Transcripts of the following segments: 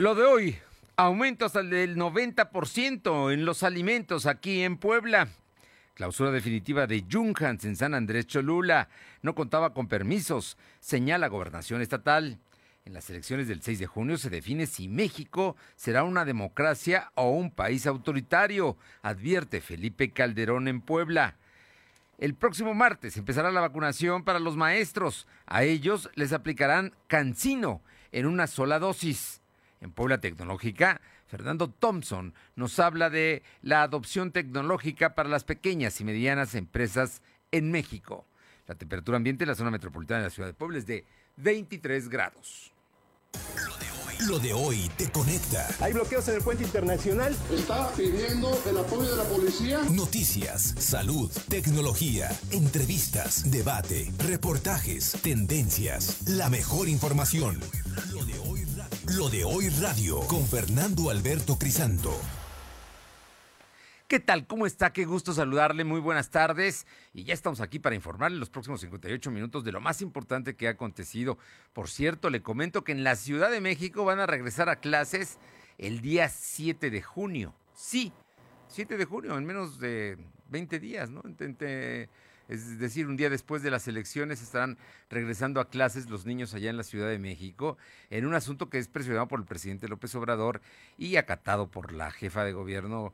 Lo de hoy, aumento hasta del 90% en los alimentos aquí en Puebla. Clausura definitiva de Junghans en San Andrés Cholula. No contaba con permisos, señala Gobernación Estatal. En las elecciones del 6 de junio se define si México será una democracia o un país autoritario, advierte Felipe Calderón en Puebla. El próximo martes empezará la vacunación para los maestros. A ellos les aplicarán cancino en una sola dosis. En Puebla Tecnológica, Fernando Thompson nos habla de la adopción tecnológica para las pequeñas y medianas empresas en México. La temperatura ambiente en la zona metropolitana de la ciudad de Puebla es de 23 grados. Lo de hoy te conecta. Hay bloqueos en el puente internacional. Está pidiendo el apoyo de la policía. Noticias, salud, tecnología, entrevistas, debate, reportajes, tendencias, la mejor información. Lo de hoy, Lo de hoy radio con Fernando Alberto Crisanto. ¿Qué tal? ¿Cómo está? Qué gusto saludarle. Muy buenas tardes. Y ya estamos aquí para informarle los próximos 58 minutos de lo más importante que ha acontecido. Por cierto, le comento que en la Ciudad de México van a regresar a clases el día 7 de junio. Sí, 7 de junio, en menos de 20 días, ¿no? Intenté es decir, un día después de las elecciones estarán regresando a clases los niños allá en la Ciudad de México, en un asunto que es presionado por el presidente López Obrador y acatado por la jefa de gobierno,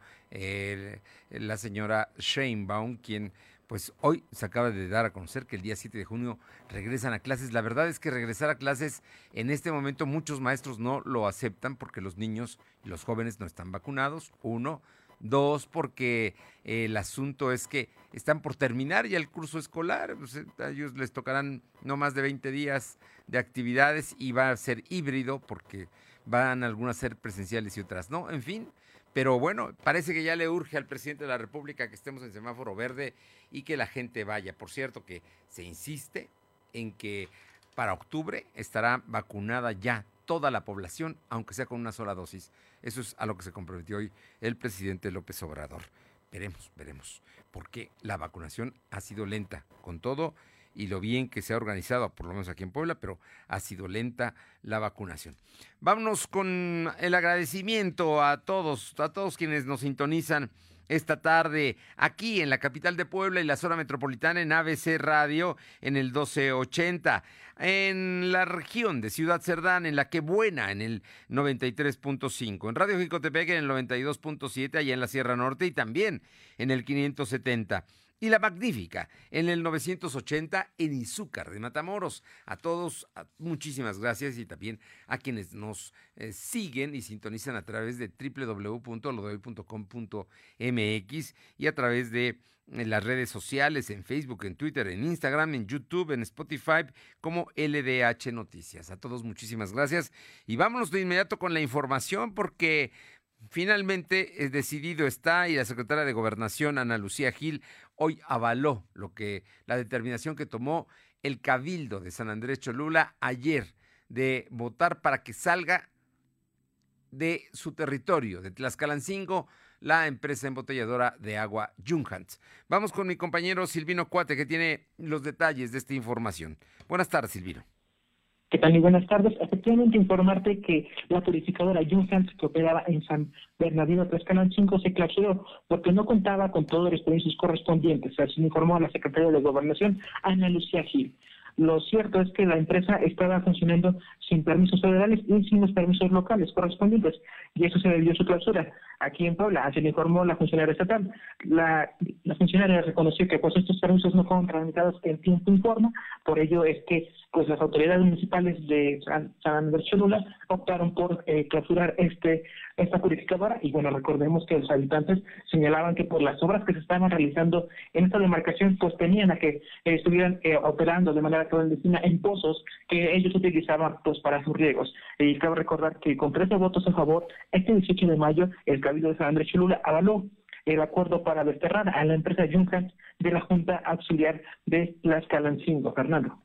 la señora Sheinbaum, quien pues hoy se acaba de dar a conocer que el día 7 de junio regresan a clases. La verdad es que regresar a clases en este momento muchos maestros no lo aceptan porque los niños y los jóvenes no están vacunados, uno. Dos, porque el asunto es que están por terminar ya el curso escolar. Pues, eh, a ellos les tocarán no más de 20 días de actividades y va a ser híbrido porque van algunas a ser presenciales y otras no. En fin, pero bueno, parece que ya le urge al presidente de la República que estemos en semáforo verde y que la gente vaya. Por cierto, que se insiste en que para octubre estará vacunada ya toda la población, aunque sea con una sola dosis. Eso es a lo que se comprometió hoy el presidente López Obrador. Veremos, veremos, porque la vacunación ha sido lenta, con todo y lo bien que se ha organizado, por lo menos aquí en Puebla, pero ha sido lenta la vacunación. Vámonos con el agradecimiento a todos, a todos quienes nos sintonizan esta tarde aquí en la capital de Puebla y la zona metropolitana en ABC Radio en el 1280. En la región de Ciudad Cerdán, en la que buena en el 93.5. En Radio Jicotepec en el 92.7, allá en la Sierra Norte y también en el 570 y La Magnífica en el 980 en Izúcar de Matamoros. A todos, muchísimas gracias y también a quienes nos eh, siguen y sintonizan a través de www.lodoy.com.mx y a través de eh, las redes sociales, en Facebook, en Twitter, en Instagram, en YouTube, en Spotify, como LDH Noticias. A todos muchísimas gracias y vámonos de inmediato con la información porque finalmente es decidido está y la secretaria de Gobernación, Ana Lucía Gil, hoy avaló lo que la determinación que tomó el Cabildo de San Andrés Cholula ayer de votar para que salga de su territorio, de Tlaxcalancingo, la empresa embotelladora de agua Junghans. Vamos con mi compañero Silvino Cuate, que tiene los detalles de esta información. Buenas tardes, Silvino. ¿Qué tal? Y buenas tardes. Efectivamente, informarte que la purificadora Junghans, que operaba en San Bernardino Tlaxcalan 5, se clausuró porque no contaba con todos los permisos correspondientes. Así informó a la secretaria de Gobernación, Ana Lucía Gil. Lo cierto es que la empresa estaba funcionando sin permisos federales y sin los permisos locales correspondientes, y eso se debió a su clausura. Aquí en Puebla, así lo informó la funcionaria estatal. La, la funcionaria reconoció que pues estos permisos no fueron tramitados en tiempo y forma, por ello es que pues las autoridades municipales de San, Andrés Cholula optaron por eh, clausurar este esta purificadora y bueno recordemos que los habitantes señalaban que por las obras que se estaban realizando en esta demarcación pues tenían a que eh, estuvieran eh, operando de manera clandestina en pozos que ellos utilizaban pues para sus riegos y cabe recordar que con 13 votos a favor este 18 de mayo el Cabildo de San Andrés Cholula avaló el acuerdo para desterrar a la empresa Juncan de la Junta Auxiliar de Las Calancingo. Fernando.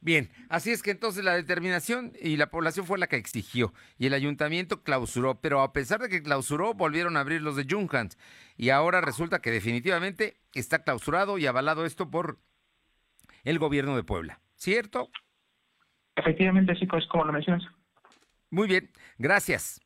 Bien, así es que entonces la determinación y la población fue la que exigió y el ayuntamiento clausuró, pero a pesar de que clausuró, volvieron a abrir los de Junghans y ahora resulta que definitivamente está clausurado y avalado esto por el gobierno de Puebla, ¿cierto? Efectivamente, pues como lo mencionas. Muy bien, gracias.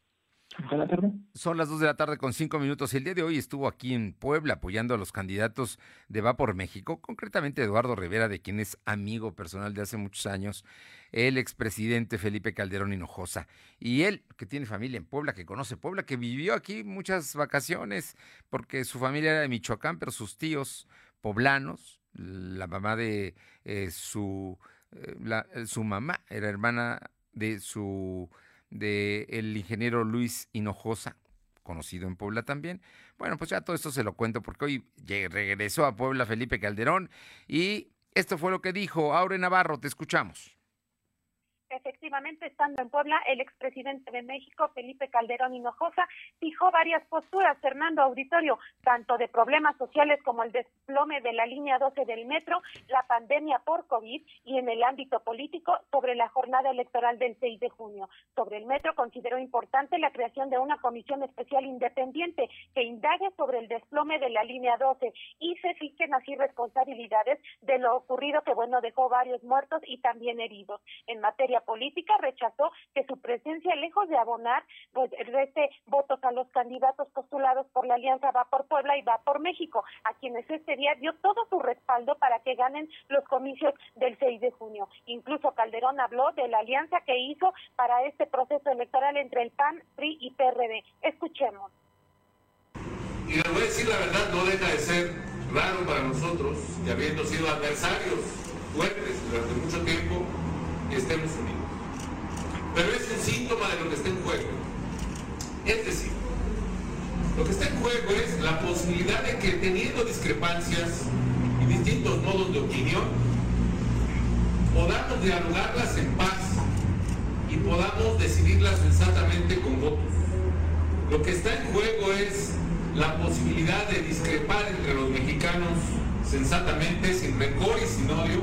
Son las 2 de la tarde con 5 minutos. El día de hoy estuvo aquí en Puebla apoyando a los candidatos de Va por México, concretamente Eduardo Rivera, de quien es amigo personal de hace muchos años, el expresidente Felipe Calderón Hinojosa. Y él, que tiene familia en Puebla, que conoce Puebla, que vivió aquí muchas vacaciones, porque su familia era de Michoacán, pero sus tíos poblanos, la mamá de eh, su, eh, su mamá era hermana de su de el ingeniero Luis Hinojosa, conocido en Puebla también. Bueno, pues ya todo esto se lo cuento porque hoy regresó a Puebla Felipe Calderón y esto fue lo que dijo Aure Navarro, te escuchamos. Efectivamente, estando en Puebla, el expresidente de México, Felipe Calderón Hinojosa, fijó varias posturas, Fernando Auditorio, tanto de problemas sociales como el desplome de la línea 12 del metro, la pandemia por COVID y en el ámbito político sobre la jornada electoral del 6 de junio. Sobre el metro, consideró importante la creación de una comisión especial independiente que indague sobre el desplome de la línea 12 y se fijen así responsabilidades de lo ocurrido que, bueno, dejó varios muertos y también heridos. En materia política rechazó que su presencia, lejos de abonar, pues reste votos a los candidatos postulados por la Alianza Va por Puebla y Va por México, a quienes este día dio todo su respaldo para que ganen los comicios del 6 de junio. Incluso Calderón habló de la alianza que hizo para este proceso electoral entre el PAN, PRI y PRD. Escuchemos. Y le voy a decir la verdad, no deja de ser raro para nosotros, que habiendo sido adversarios fuertes durante mucho tiempo, estemos unidos. Pero es un síntoma de lo que está en juego. Es decir, lo que está en juego es la posibilidad de que teniendo discrepancias y distintos modos de opinión, podamos dialogarlas en paz y podamos decidirlas sensatamente con votos. Lo que está en juego es la posibilidad de discrepar entre los mexicanos sensatamente, sin rencor y sin odio,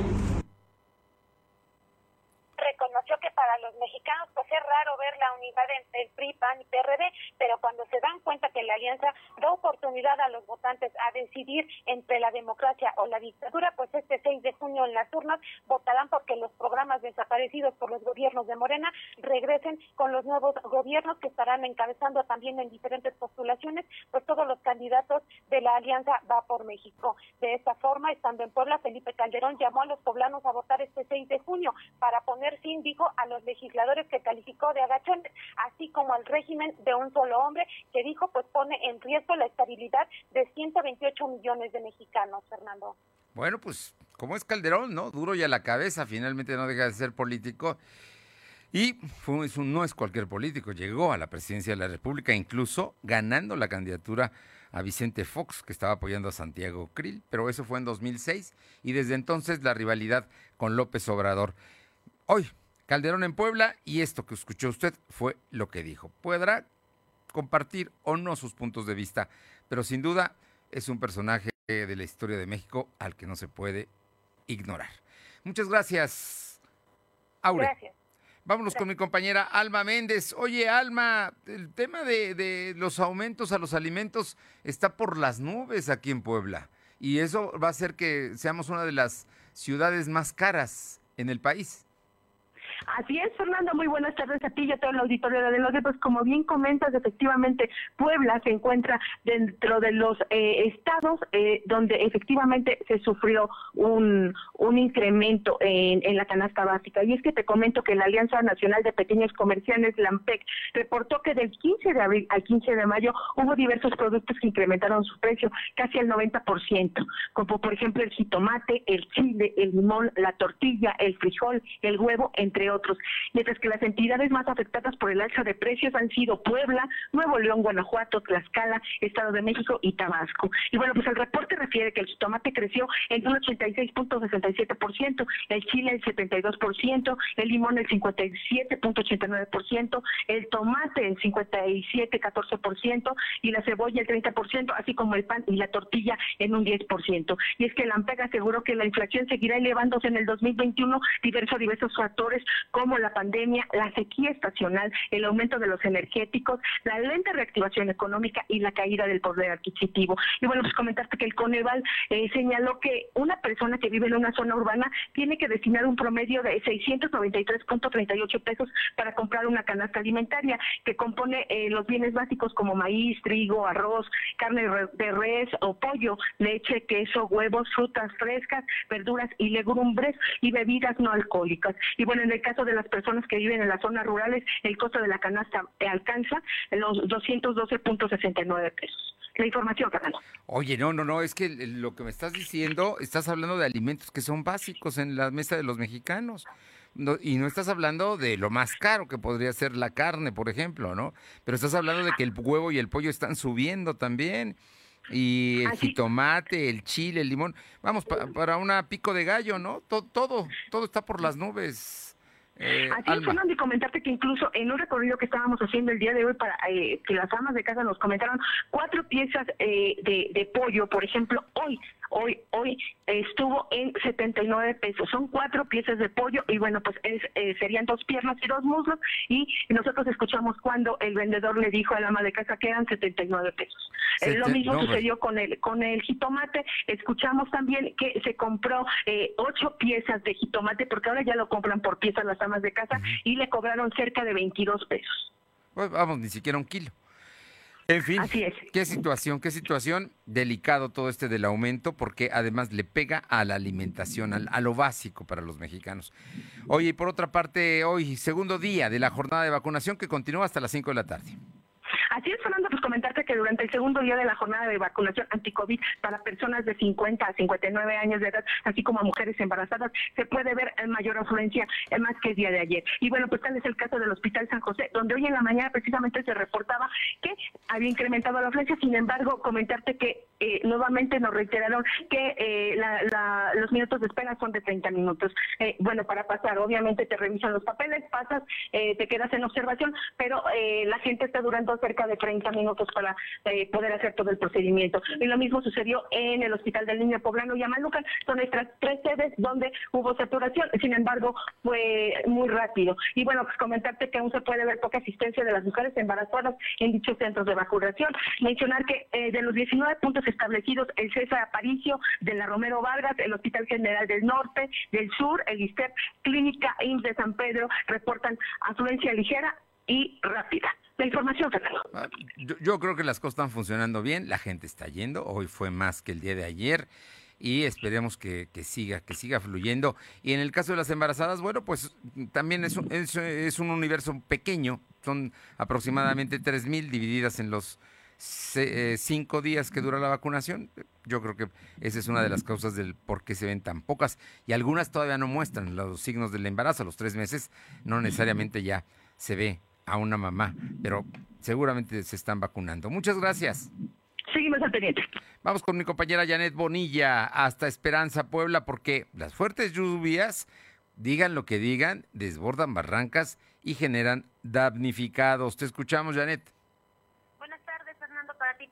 mexicanos, pues es raro ver la unidad entre el PRI, PAN y PRD, pero cuando se dan cuenta que la alianza da oportunidad a los votantes a decidir entre la democracia o la dictadura, pues este 6 de junio en las urnas votarán porque los programas desaparecidos por los gobiernos de Morena regresen con los nuevos gobiernos que estarán encabezando también en diferentes postulaciones, pues todos los candidatos de la alianza va por México. De esta forma, estando en Puebla, Felipe Calderón llamó a los poblanos a votar este 6 de junio para poner fin, a los legisladores que calificó de agachones, así como al régimen de un solo hombre que dijo pues pone en riesgo la estabilidad de 128 millones de mexicanos, Fernando. Bueno, pues como es Calderón, ¿no? Duro y a la cabeza, finalmente no deja de ser político. Y fue, no es cualquier político, llegó a la presidencia de la República, incluso ganando la candidatura a Vicente Fox, que estaba apoyando a Santiago Krill, pero eso fue en 2006 y desde entonces la rivalidad con López Obrador. Hoy, Calderón en Puebla y esto que escuchó usted fue lo que dijo. Podrá compartir o no sus puntos de vista, pero sin duda es un personaje de la historia de México al que no se puede ignorar. Muchas gracias, Aure. Gracias. Vámonos con mi compañera Alma Méndez. Oye, Alma, el tema de, de, los aumentos a los alimentos está por las nubes aquí en Puebla. Y eso va a hacer que seamos una de las ciudades más caras en el país. Así es, Fernando, muy buenas tardes a ti y a todo el auditorio de los Pues como bien comentas, efectivamente, Puebla se encuentra dentro de los eh, estados eh, donde efectivamente se sufrió un, un incremento en, en, la canasta básica. Y es que te comento que la Alianza Nacional de Pequeños Comerciantes, LAMPEC, reportó que del 15 de abril al 15 de mayo hubo diversos productos que incrementaron su precio casi al 90%, como por ejemplo el jitomate, el chile, el limón, la tortilla, el frijol, el huevo, entre otros, mientras que las entidades más afectadas por el alza de precios han sido Puebla, Nuevo León, Guanajuato, Tlaxcala, Estado de México y Tabasco. Y bueno, pues el reporte refiere que el tomate creció en un 86.67%, el chile el 72%, el limón el 57.89%, el tomate el 57.14% y la cebolla el 30%, así como el pan y la tortilla en un 10%. Y es que la AMPEG aseguró que la inflación seguirá elevándose en el 2021 diversos diversos factores como la pandemia, la sequía estacional, el aumento de los energéticos, la lenta reactivación económica y la caída del poder adquisitivo. Y bueno, pues comentaste que el Coneval eh, señaló que una persona que vive en una zona urbana tiene que destinar un promedio de 693.38 pesos para comprar una canasta alimentaria que compone eh, los bienes básicos como maíz, trigo, arroz, carne de res o pollo, leche, queso, huevos, frutas frescas, verduras y legumbres y bebidas no alcohólicas. Y bueno, en el caso de las personas que viven en las zonas rurales, el costo de la canasta alcanza los 212.69 pesos. La información, Fernando. Oye, no, no, no, es que lo que me estás diciendo, estás hablando de alimentos que son básicos en la mesa de los mexicanos. y no estás hablando de lo más caro que podría ser la carne, por ejemplo, ¿no? Pero estás hablando de que el huevo y el pollo están subiendo también. Y el jitomate, el chile, el limón. Vamos, para una pico de gallo, ¿no? Todo, todo, todo está por las nubes. Eh, Así es, Fernando, y comentarte que incluso en un recorrido que estábamos haciendo el día de hoy para eh, que las amas de casa nos comentaron cuatro piezas eh, de, de pollo, por ejemplo, hoy hoy hoy estuvo en 79 pesos. Son cuatro piezas de pollo y bueno, pues eh, serían dos piernas y dos muslos y nosotros escuchamos cuando el vendedor le dijo a la ama de casa que eran 79 pesos. Eh, lo mismo sucedió con el con el jitomate. Escuchamos también que se compró eh, ocho piezas de jitomate porque ahora ya lo compran por piezas las amas de casa y le cobraron cerca de 22 pesos. Pues vamos, ni siquiera un kilo. En fin, qué situación, qué situación delicado todo este del aumento, porque además le pega a la alimentación, a, lo básico para los mexicanos. Oye, y por otra parte, hoy, segundo día de la jornada de vacunación que continúa hasta las 5 de la tarde. Así es, Fernando, pues que durante el segundo día de la jornada de vacunación anti-COVID para personas de 50 a 59 años de edad, así como a mujeres embarazadas, se puede ver mayor afluencia más que el día de ayer. Y bueno, pues tal es el caso del Hospital San José, donde hoy en la mañana precisamente se reportaba que había incrementado la afluencia, sin embargo, comentarte que eh, nuevamente nos reiteraron que eh, los minutos de espera son de 30 minutos. Eh, bueno, para pasar, obviamente te revisan los papeles, pasas, te quedas en observación, pero la gente está durando cerca de 30 minutos para poder hacer todo el procedimiento. Y lo mismo sucedió en el Hospital del Niño Poblano y Amalucan, son nuestras tres sedes donde hubo saturación, sin embargo, fue muy rápido. Y bueno, pues comentarte que aún se puede ver poca asistencia de las mujeres embarazadas en dichos centros de vacunación. Mencionar que de los 19 puntos establecidos el César Aparicio, de la Romero Vargas, el Hospital General del Norte, del Sur, el ISTEP, Clínica IMSS de San Pedro, reportan afluencia ligera y rápida. La información, Fernando. Ah, yo, creo que las cosas están funcionando bien, la gente está yendo, hoy fue más que el día de ayer y esperemos que, siga, que siga fluyendo. Y en el caso de las embarazadas, bueno, pues también es un, es, un universo pequeño, son aproximadamente 3.000 divididas en los eh, cinco días que dura la vacunación. Yo creo que esa es una de las causas del por qué se ven tan pocas. Y algunas todavía no muestran los signos del embarazo. A los tres meses no necesariamente ya se ve a una mamá, pero seguramente se están vacunando. Muchas gracias. Seguimos al pendiente. Vamos con mi compañera Janet Bonilla hasta Esperanza, Puebla, porque las fuertes lluvias, digan lo que digan, desbordan barrancas y generan damnificados. Te escuchamos, Janet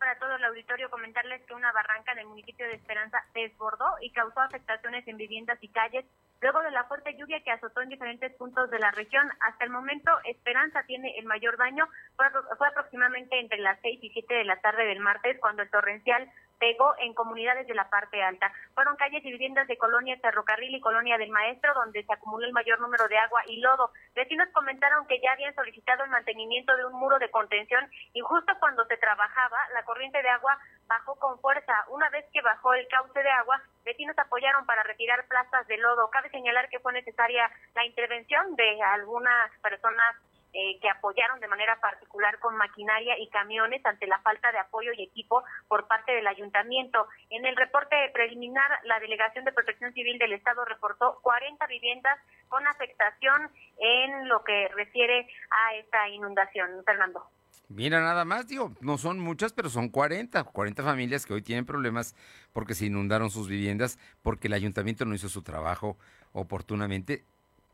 para todo el auditorio, comentarles que una barranca en el municipio de Esperanza desbordó y causó afectaciones en viviendas y calles luego de la fuerte lluvia que azotó en diferentes puntos de la región. Hasta el momento, Esperanza tiene el mayor daño. Fue, fue aproximadamente entre las 6 y 7 de la tarde del martes cuando el torrencial pegó en comunidades de la parte alta. Fueron calles y viviendas de Colonia Ferrocarril y Colonia del Maestro donde se acumuló el mayor número de agua y lodo. Vecinos comentaron que ya habían solicitado el mantenimiento de un muro de contención y justo cuando se trabajaba, la corriente de agua bajó con fuerza. Una vez que bajó el cauce de agua, vecinos apoyaron para retirar plazas de lodo. Cabe señalar que fue necesaria la intervención de algunas personas eh, que apoyaron de manera particular con maquinaria y camiones ante la falta de apoyo y equipo por parte del ayuntamiento. En el reporte preliminar, la Delegación de Protección Civil del Estado reportó 40 viviendas con afectación en lo que refiere a esta inundación. Fernando. Mira, nada más, digo, no son muchas, pero son 40, 40 familias que hoy tienen problemas porque se inundaron sus viviendas, porque el ayuntamiento no hizo su trabajo oportunamente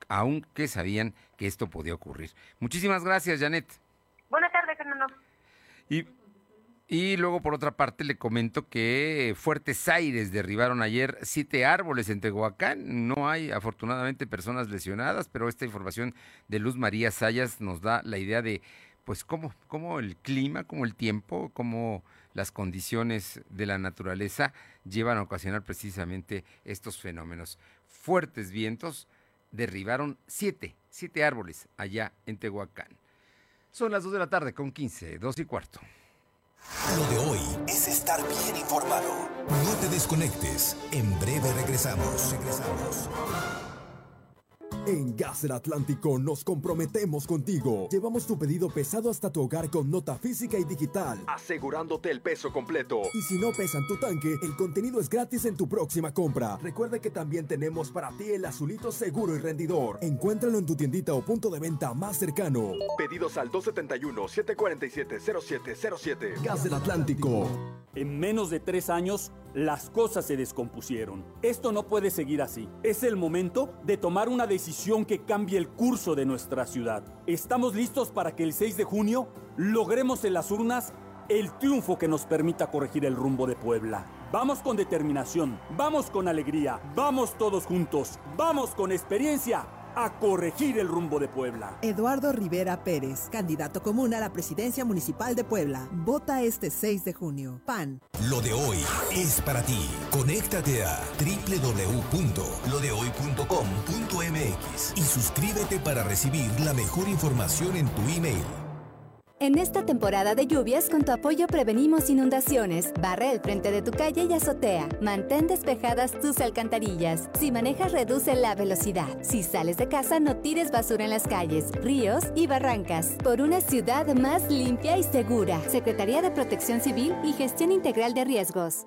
aunque sabían que esto podía ocurrir. Muchísimas gracias, Janet. Buenas tardes, Fernando. Y, Y luego, por otra parte, le comento que fuertes aires derribaron ayer siete árboles en Tehuacán. No hay, afortunadamente, personas lesionadas, pero esta información de Luz María Sayas nos da la idea de, pues, cómo, cómo el clima, cómo el tiempo, cómo las condiciones de la naturaleza llevan a ocasionar precisamente estos fenómenos. Fuertes vientos derribaron siete, siete árboles allá en Tehuacán. Son las dos de la tarde con 15, dos y cuarto. Lo de hoy es estar bien informado. No te desconectes. En breve regresamos. Regresamos. En Gas del Atlántico nos comprometemos contigo. Llevamos tu pedido pesado hasta tu hogar con nota física y digital, asegurándote el peso completo. Y si no pesan tu tanque, el contenido es gratis en tu próxima compra. Recuerda que también tenemos para ti el azulito seguro y rendidor. Encuéntralo en tu tiendita o punto de venta más cercano. Pedidos al 271-747-0707. Gas del Atlántico. En menos de tres años, las cosas se descompusieron. Esto no puede seguir así. Es el momento de tomar una decisión que cambie el curso de nuestra ciudad. Estamos listos para que el 6 de junio logremos en las urnas el triunfo que nos permita corregir el rumbo de Puebla. Vamos con determinación, vamos con alegría, vamos todos juntos, vamos con experiencia a corregir el rumbo de Puebla. Eduardo Rivera Pérez, candidato común a la presidencia municipal de Puebla. Vota este 6 de junio. PAN. Lo de hoy es para ti. Conéctate a www.lodehoy.com.mx y suscríbete para recibir la mejor información en tu email. En esta temporada de lluvias, con tu apoyo prevenimos inundaciones. Barre el frente de tu calle y azotea. Mantén despejadas tus alcantarillas. Si manejas, reduce la velocidad. Si sales de casa, no tires basura en las calles, ríos y barrancas. Por una ciudad más limpia y segura. Secretaría de Protección Civil y Gestión Integral de Riesgos.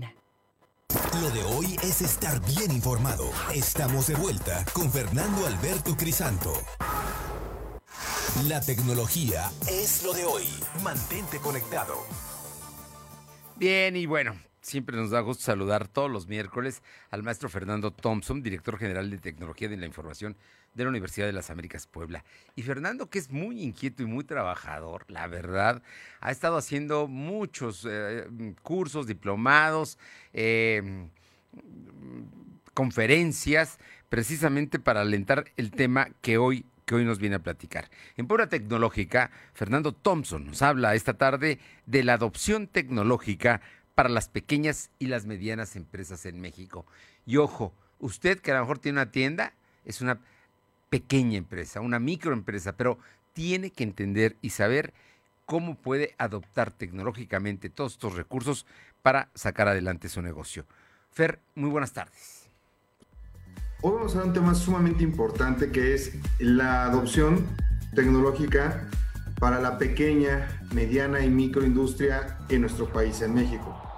Lo de hoy es estar bien informado. Estamos de vuelta con Fernando Alberto Crisanto. La tecnología es lo de hoy. Mantente conectado. Bien, y bueno, siempre nos da gusto saludar todos los miércoles al maestro Fernando Thompson, director general de Tecnología de la Información de la Universidad de las Américas Puebla. Y Fernando, que es muy inquieto y muy trabajador, la verdad, ha estado haciendo muchos eh, cursos, diplomados, eh, conferencias, precisamente para alentar el tema que hoy que hoy nos viene a platicar. En Puebla Tecnológica, Fernando Thompson nos habla esta tarde de la adopción tecnológica para las pequeñas y las medianas empresas en México. Y ojo, usted que a lo mejor tiene una tienda, es una pequeña empresa, una microempresa, pero tiene que entender y saber cómo puede adoptar tecnológicamente todos estos recursos para sacar adelante su negocio. Fer, muy buenas tardes. Hoy vamos a un tema sumamente importante que es la adopción tecnológica para la pequeña, mediana y microindustria en nuestro país, en México.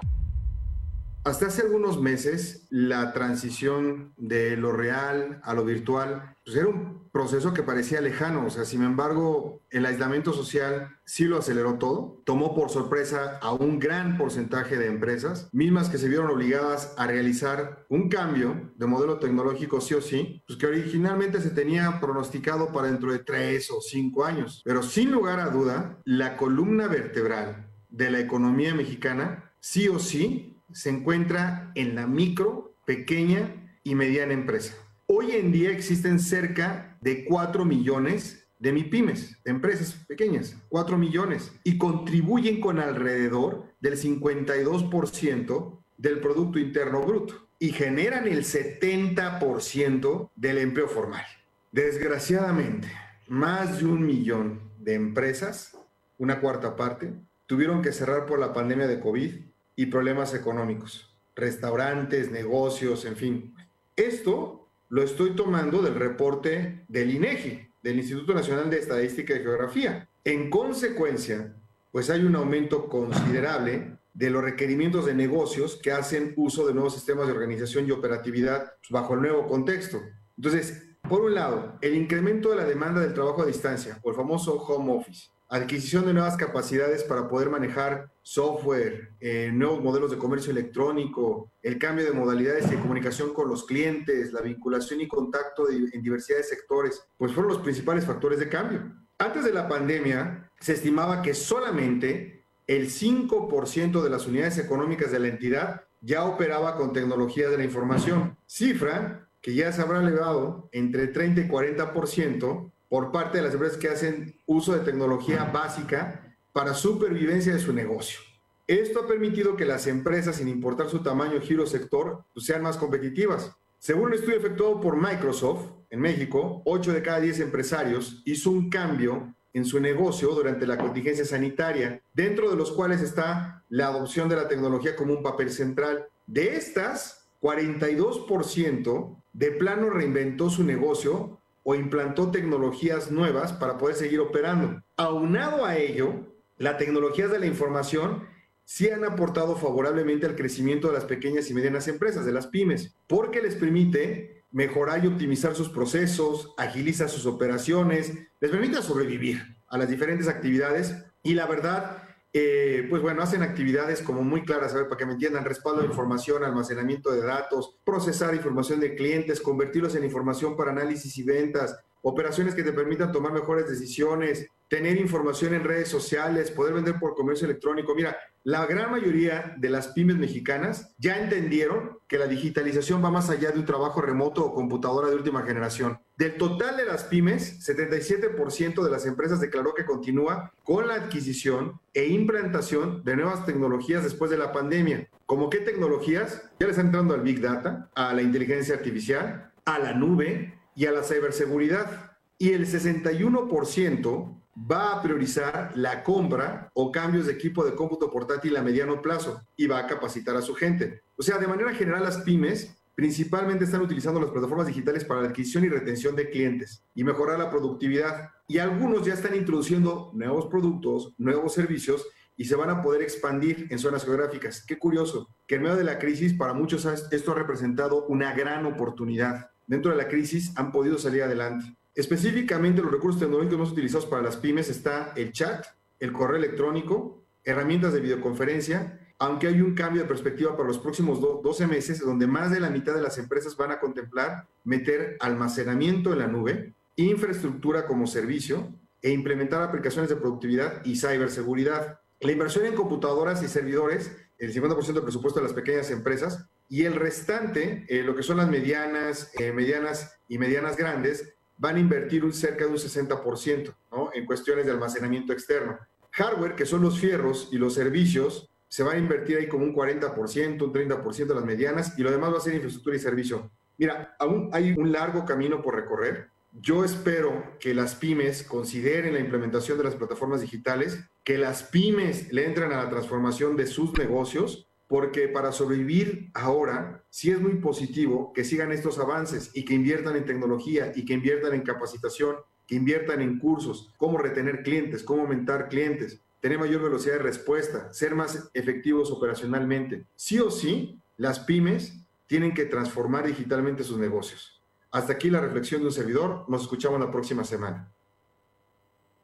Hasta hace algunos meses, la transición de lo real a lo virtual pues era un proceso que parecía lejano. O sin embargo, el aislamiento social sí lo aceleró todo. Tomó por sorpresa a un gran porcentaje de empresas, mismas que se vieron obligadas a realizar un cambio de modelo tecnológico sí o sí, pues que originalmente se tenía pronosticado para dentro de tres o cinco años. Pero sin lugar a duda, la columna vertebral de la economía mexicana sí o sí se encuentra en la micro, pequeña y mediana empresa. Hoy en día existen cerca de 4 millones de MIPIMES, de empresas pequeñas, 4 millones, y contribuyen con alrededor del 52% del Producto Interno Bruto y generan el 70% del empleo formal. Desgraciadamente, más de un millón de empresas, una cuarta parte, tuvieron que cerrar por la pandemia de COVID y problemas económicos, restaurantes, negocios, en fin. Esto lo estoy tomando del reporte del INEGI, del Instituto Nacional de Estadística y Geografía. En consecuencia, pues hay un aumento considerable de los requerimientos de negocios que hacen uso de nuevos sistemas de organización y operatividad bajo el nuevo contexto. Entonces, por un lado, el incremento de la demanda del trabajo a distancia, o el famoso home office, adquisición de nuevas capacidades para poder manejar software, eh, nuevos modelos de comercio electrónico, el cambio de modalidades de comunicación con los clientes, la vinculación y contacto en diversidad de sectores, pues fueron los principales factores de cambio. Antes de la pandemia, se estimaba que solamente el 5% de las unidades económicas de la entidad ya operaba con tecnología de la información, cifra que ya se habrá elevado entre 30 y 40% por parte de las empresas que hacen uso de tecnología básica para supervivencia de su negocio. Esto ha permitido que las empresas, sin importar su tamaño, giro, sector, pues, sean más competitivas. Según un estudio efectuado por Microsoft en México, 8 de cada 10 empresarios hizo un cambio en su negocio durante la contingencia sanitaria, dentro de los cuales está la adopción de la tecnología como un papel central. De estas, 42% de plano reinventó su negocio o implantó tecnologías nuevas para poder seguir operando. Aunado a ello, las tecnologías de la información sí han aportado favorablemente al crecimiento de las pequeñas y medianas empresas, de las pymes, porque les permite mejorar y optimizar sus procesos, agiliza sus operaciones, les permite sobrevivir a las diferentes actividades y la verdad eh, pues bueno, hacen actividades como muy claras, a ver, para que me entiendan, respaldo de información, almacenamiento de datos, procesar información de clientes, convertirlos en información para análisis y ventas, operaciones que te permitan tomar mejores decisiones, tener información en redes sociales, poder vender por comercio electrónico. Mira, la gran mayoría de las pymes mexicanas ya entendieron que la digitalización va más allá de un trabajo remoto o computadora de última generación. Del total de las pymes, 77% de las empresas declaró que continúa con la adquisición e implantación de nuevas tecnologías después de la pandemia. ¿Cómo qué tecnologías? Ya le están entrando al Big Data, a la inteligencia artificial, a la nube y a la ciberseguridad. Y el 61% va a priorizar la compra o cambios de equipo de cómputo portátil a mediano plazo y va a capacitar a su gente. O sea, de manera general las pymes principalmente están utilizando las plataformas digitales para la adquisición y retención de clientes y mejorar la productividad. Y algunos ya están introduciendo nuevos productos, nuevos servicios y se van a poder expandir en zonas geográficas. Qué curioso, que en medio de la crisis para muchos esto ha representado una gran oportunidad. Dentro de la crisis han podido salir adelante. Específicamente los recursos tecnológicos más utilizados para las pymes está el chat, el correo electrónico, herramientas de videoconferencia, aunque hay un cambio de perspectiva para los próximos 12 meses, donde más de la mitad de las empresas van a contemplar meter almacenamiento en la nube, infraestructura como servicio e implementar aplicaciones de productividad y ciberseguridad. La inversión en computadoras y servidores, el 50% del presupuesto de las pequeñas empresas, y el restante, eh, lo que son las medianas, eh, medianas y medianas grandes, van a invertir un, cerca de un 60% ¿no? en cuestiones de almacenamiento externo. Hardware, que son los fierros y los servicios, se van a invertir ahí como un 40%, un 30% de las medianas y lo demás va a ser infraestructura y servicio. Mira, aún hay un largo camino por recorrer. Yo espero que las pymes consideren la implementación de las plataformas digitales, que las pymes le entren a la transformación de sus negocios porque para sobrevivir ahora sí es muy positivo que sigan estos avances y que inviertan en tecnología y que inviertan en capacitación, que inviertan en cursos, cómo retener clientes, cómo aumentar clientes, tener mayor velocidad de respuesta, ser más efectivos operacionalmente. Sí o sí, las pymes tienen que transformar digitalmente sus negocios. Hasta aquí la reflexión de un servidor. Nos escuchamos la próxima semana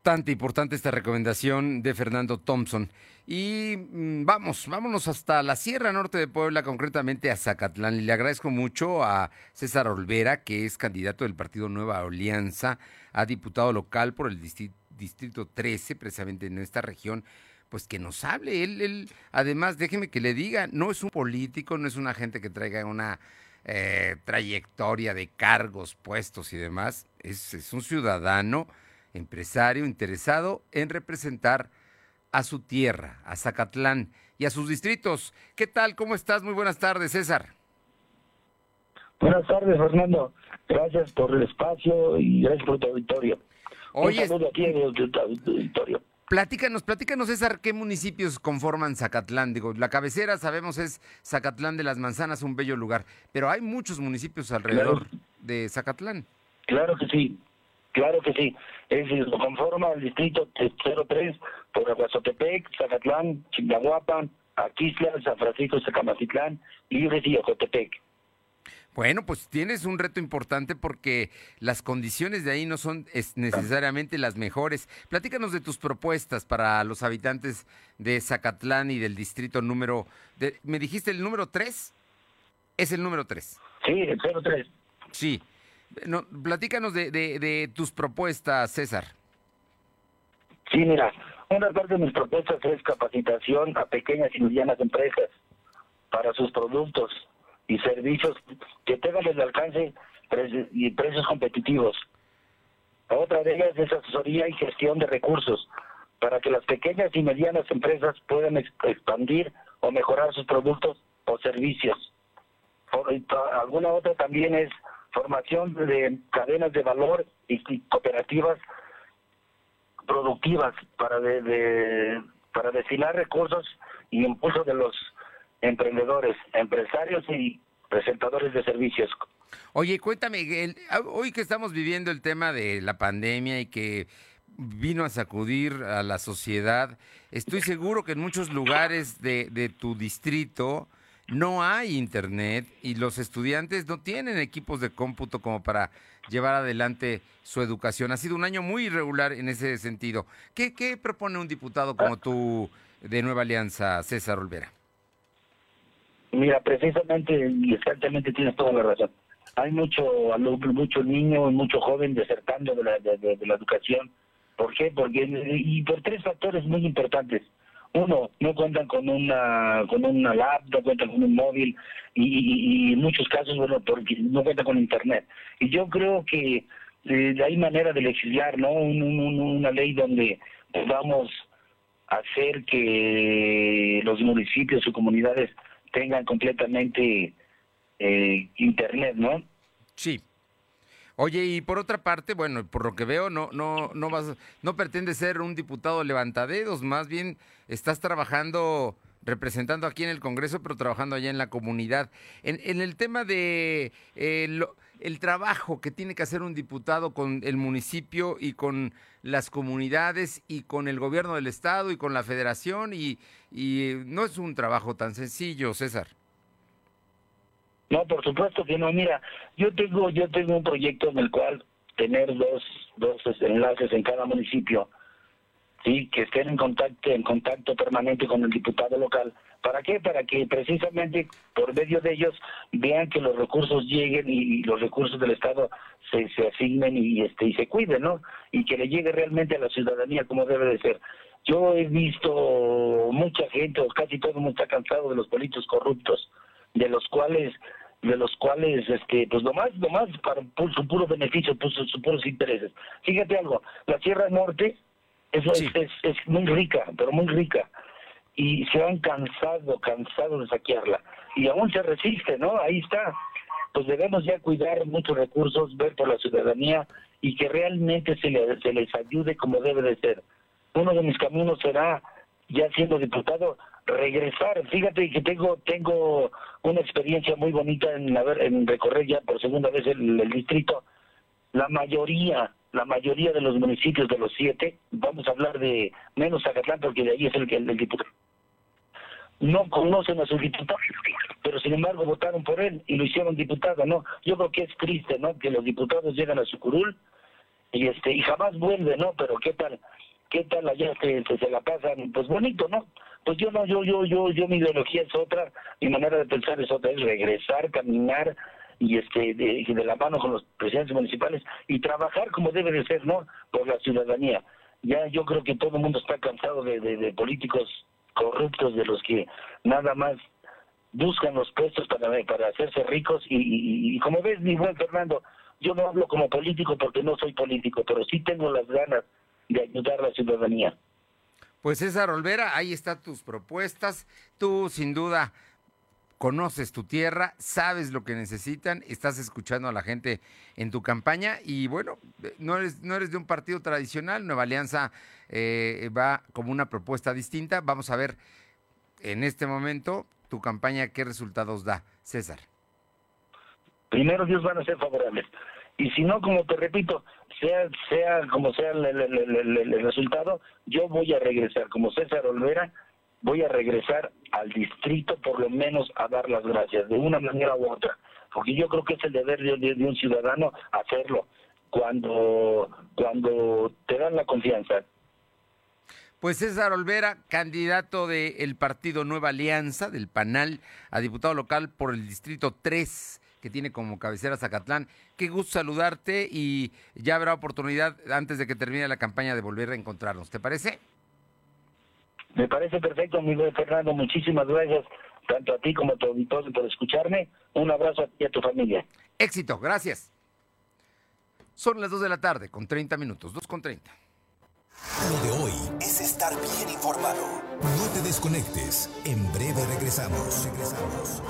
bastante importante esta recomendación de Fernando Thompson. Y mm, vamos, vámonos hasta la Sierra Norte de Puebla, concretamente a Zacatlán. Le agradezco mucho a César Olvera, que es candidato del partido Nueva Alianza a diputado local por el distrito 13, precisamente en esta región pues que nos hable. Él, él, además, déjeme que le diga, no es un político, no es una gente que traiga una eh, trayectoria de cargos, puestos y demás. Es, es un ciudadano empresario interesado en representar a su tierra, a Zacatlán y a sus distritos. ¿Qué tal? ¿Cómo estás? Muy buenas tardes, César. Buenas tardes, Fernando. Gracias por el espacio y gracias por tu auditorio. Oye, Un aquí en el auditorio. Platícanos, platícanos, César, ¿qué municipios conforman Zacatlán? Digo, la cabecera, sabemos, es Zacatlán de las Manzanas, un bello lugar, pero hay muchos municipios alrededor de Zacatlán. Claro que sí. Claro que sí. Es decir, lo conforma el distrito 03 por Aguazotepec Zacatlán, Chignahuapan, Aquisla, San Francisco, Zacamatitlán, Libres y Ojotepec. Bueno, pues tienes un reto importante porque las condiciones de ahí no son necesariamente las mejores. Platícanos de tus propuestas para los habitantes de Zacatlán y del distrito número... De, ¿Me dijiste el número 3? Es el número 3. Sí, el 03. Sí. No, platícanos de, de, de tus propuestas, César. Sí, mira, una parte de mis propuestas es capacitación a pequeñas y medianas empresas para sus productos y servicios que tengan el alcance y precios competitivos. Otra de ellas es asesoría y gestión de recursos para que las pequeñas y medianas empresas puedan expandir o mejorar sus productos o servicios. Alguna otra también es formación de cadenas de valor y cooperativas productivas para de, para destinar recursos y impulso de los emprendedores, empresarios y presentadores de servicios. Oye, cuéntame, ah, hoy que estamos viviendo el tema de la pandemia y que vino a sacudir a la sociedad, estoy seguro que en muchos lugares de, de tu distrito no hay internet y los estudiantes no tienen equipos de cómputo como para llevar adelante su educación. Ha sido un año muy irregular en ese sentido. ¿Qué, qué propone un diputado como tú de Nueva Alianza, César Olvera? Mira, precisamente y exactamente tienes toda la razón. Hay mucho mucho niño y mucho joven desertando de la, de, la educación. ¿Por qué? Porque y por tres factores muy importantes uno, no cuentan con una con una lab, no cuentan con un móvil y, en muchos casos, bueno, porque no cuentan con internet. Y yo creo que eh, hay manera de legislar, ¿no? una ley donde podamos hacer que los municipios o comunidades tengan completamente eh, internet, ¿no? Sí. Oye, y por otra parte, bueno, por lo que veo, no, no, no vas, no pretende ser un diputado levantadedos, más bien estás trabajando, representando aquí en el Congreso, pero trabajando allá en la comunidad. En, en el tema de eh, el trabajo que tiene que hacer un diputado con el municipio y con las comunidades y con el gobierno del estado y con la federación y, y no es un trabajo tan sencillo, César. No, por supuesto que no. Mira, yo tengo yo tengo un proyecto en el cual tener dos dos enlaces en cada municipio, sí, que estén en contacto en contacto permanente con el diputado local. ¿Para qué? Para que precisamente por medio de ellos vean que los recursos lleguen y, los recursos del Estado se, se asignen y este y se cuiden, ¿no? Y que le llegue realmente a la ciudadanía como debe de ser. Yo he visto mucha gente, o casi todo el mundo está cansado de los políticos corruptos, de los cuales de los cuales este pues nomás nomás para su puro beneficio sus, puros intereses fíjate algo la Sierra Norte eso es, es, muy rica pero muy rica. Y se han cansado cansado de saquearla. Y aún se resiste no ahí está. Pues debemos ya cuidar muchos recursos ver por la ciudadanía y que realmente se, se les ayude como debe de ser. Uno de mis caminos será ya siendo diputado regresar. Fíjate que tengo tengo una experiencia muy bonita en haber en recorrer ya por segunda vez el, distrito. La mayoría, la mayoría de los municipios de los siete, vamos a hablar de menos Zacatlán porque de ahí es el que el, diputado no conocen a su diputado, pero sin embargo votaron por él y lo hicieron diputado, ¿no? Yo creo que es triste, ¿no? Que los diputados llegan a su curul y este y jamás vuelven, ¿no? Pero qué tal, qué tal allá se, se, se la pasan, pues bonito, ¿no? Pues yo no, yo, yo, yo, yo mi ideología es otra, mi manera de pensar es otra, es regresar, caminar y este de, la mano con los presidentes municipales y trabajar como debe de ser, ¿no? Por la ciudadanía. Ya yo creo que todo el mundo está cansado de, de, políticos corruptos, de los que nada más buscan los puestos para, para hacerse ricos y, y, como ves, mi buen Fernando, yo no hablo como político porque no soy político, pero sí tengo las ganas de ayudar a la ciudadanía. Pues César Olvera, ahí están tus propuestas. Tú sin duda conoces tu tierra, sabes lo que necesitan, estás escuchando a la gente en tu campaña y bueno, no eres, no eres de un partido tradicional, Nueva Alianza eh, va como una propuesta distinta. Vamos a ver en este momento tu campaña qué resultados da, César. Primero Dios van a ser favorables Y si no, como te repito, sea sea como sea el resultado, yo voy a regresar como César Olvera voy a regresar al distrito por lo menos a dar las gracias, de una manera u otra, porque yo creo que es el deber de, un ciudadano hacerlo cuando, cuando te dan la confianza. Pues César Olvera, candidato del partido Nueva Alianza, del PANAL, a diputado local por el Distrito 3, que tiene como cabecera Zacatlán. Qué gusto saludarte y ya habrá oportunidad antes de que termine la campaña de volver a encontrarnos. ¿Te parece? Me parece perfecto, mi buen Fernando. Muchísimas gracias, tanto a ti como a tu auditorio, por escucharme. Un abrazo a ti y a tu familia. Éxito, gracias. Son las 2 de la tarde, con 30 minutos, 2 con 30. Lo de hoy es estar bien informado. No te desconectes. En breve regresamos. Regresamos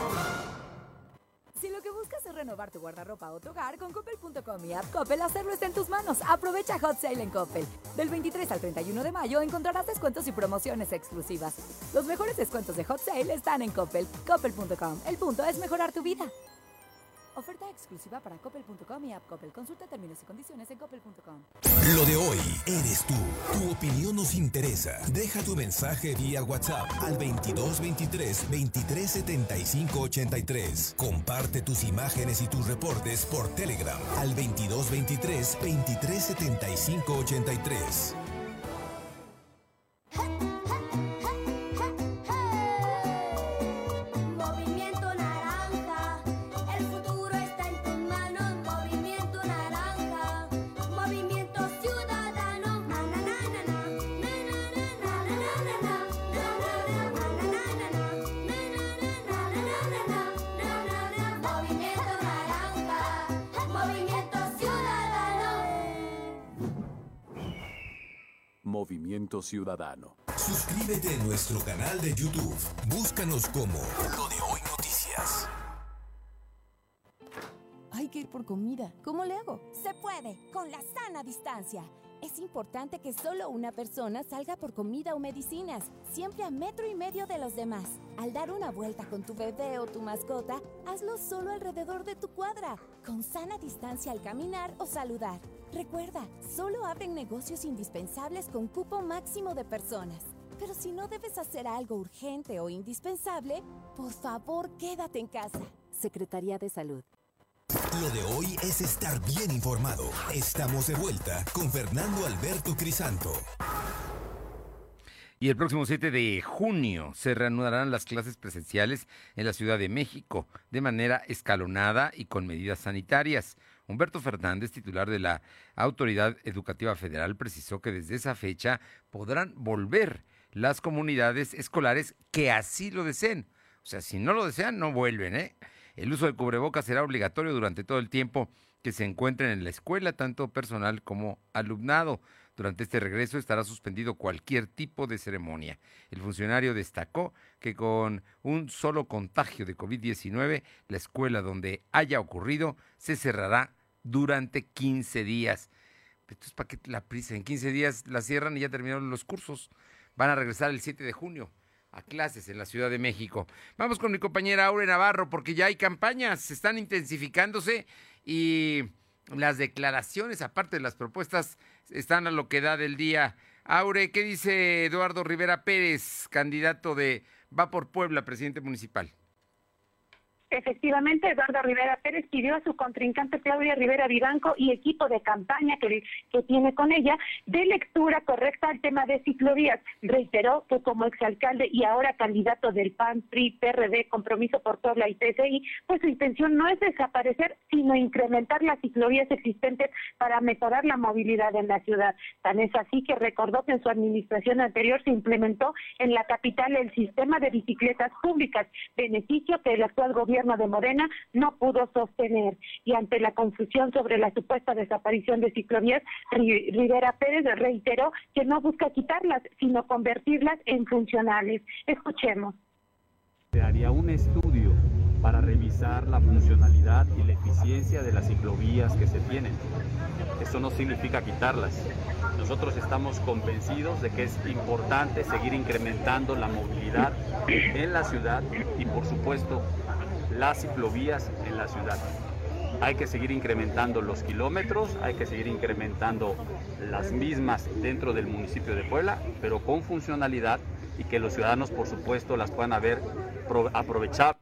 renovar tu guardarropa o tu hogar con Coppel.com y App Coppel, hacerlo está en tus manos. Aprovecha Hot Sale en Coppel. Del 23 al 31 de mayo encontrarás descuentos y promociones exclusivas. Los mejores descuentos de Hot Sale están en Coppel. Coppel.com. El punto es mejorar tu vida. Oferta exclusiva para coppel.com y app Coppel. Consulta términos y condiciones en coppel.com. Lo de hoy eres tú. Tu opinión nos interesa. Deja tu mensaje vía WhatsApp al 2223 2375 83. Comparte tus imágenes y tus reportes por Telegram al 2223 2375 83. Movimiento Ciudadano. Suscríbete a nuestro canal de YouTube. Búscanos como Lo de Hoy Noticias. Hay que ir por comida. ¿Cómo le hago? Se puede, con la sana distancia. Es importante que solo una persona salga por comida o medicinas, siempre a metro y medio de los demás. Al dar una vuelta con tu bebé o tu mascota, hazlo solo alrededor de tu cuadra, con sana distancia al caminar o saludar. Recuerda, solo abren negocios indispensables con cupo máximo de personas. Pero si no debes hacer algo urgente o indispensable, por favor quédate en casa. Secretaría de Salud. Lo de hoy es estar bien informado. Estamos de vuelta con Fernando Alberto Crisanto. Y el próximo 7 de junio se reanudarán las clases presenciales en la Ciudad de México de manera escalonada y con medidas sanitarias. Humberto Fernández, titular de la Autoridad Educativa Federal, precisó que desde esa fecha podrán volver las comunidades escolares que así lo deseen. O sea, si no lo desean, no vuelven, ¿eh? El uso de cubrebocas será obligatorio durante todo el tiempo que se encuentren en la escuela, tanto personal como alumnado. Durante este regreso estará suspendido cualquier tipo de ceremonia. El funcionario destacó que con un solo contagio de COVID-19, la escuela donde haya ocurrido se cerrará durante 15 días. Entonces, ¿para qué la prisa? En 15 días la cierran y ya terminaron los cursos. Van a regresar el 7 de junio a clases en la Ciudad de México. Vamos con mi compañera Aure Navarro porque ya hay campañas, están intensificándose y las declaraciones, aparte de las propuestas, están a lo que da del día. Aure, ¿qué dice Eduardo Rivera Pérez, candidato de Va por Puebla, presidente municipal? Efectivamente, Eduardo Rivera Pérez pidió a su contrincante Claudia Rivera Vivanco y equipo de campaña que, que tiene con ella de lectura correcta al tema de ciclovías. Reiteró que como exalcalde y ahora candidato del PAN, PRI, PRD, Compromiso por Puebla y PCI, pues su intención no es desaparecer, sino incrementar las ciclovías existentes para mejorar la movilidad en la ciudad. Tan es así que recordó que en su administración anterior se implementó en la capital el sistema de bicicletas públicas, beneficio que el actual gobierno de Morena no pudo sostener. Y ante la confusión sobre la supuesta desaparición de ciclovías, Rivera Pérez reiteró que no busca quitarlas, sino convertirlas en funcionales. Escuchemos. Se haría un estudio para revisar la funcionalidad y la eficiencia de las ciclovías que se tienen. Eso no significa quitarlas. Nosotros estamos convencidos de que es importante seguir incrementando la movilidad en la ciudad y por supuesto las ciclovías en la ciudad. Hay que seguir incrementando los kilómetros, hay que seguir incrementando las mismas dentro del municipio de Puebla, pero con funcionalidad y que los ciudadanos, por supuesto, las puedan haber aprovechado.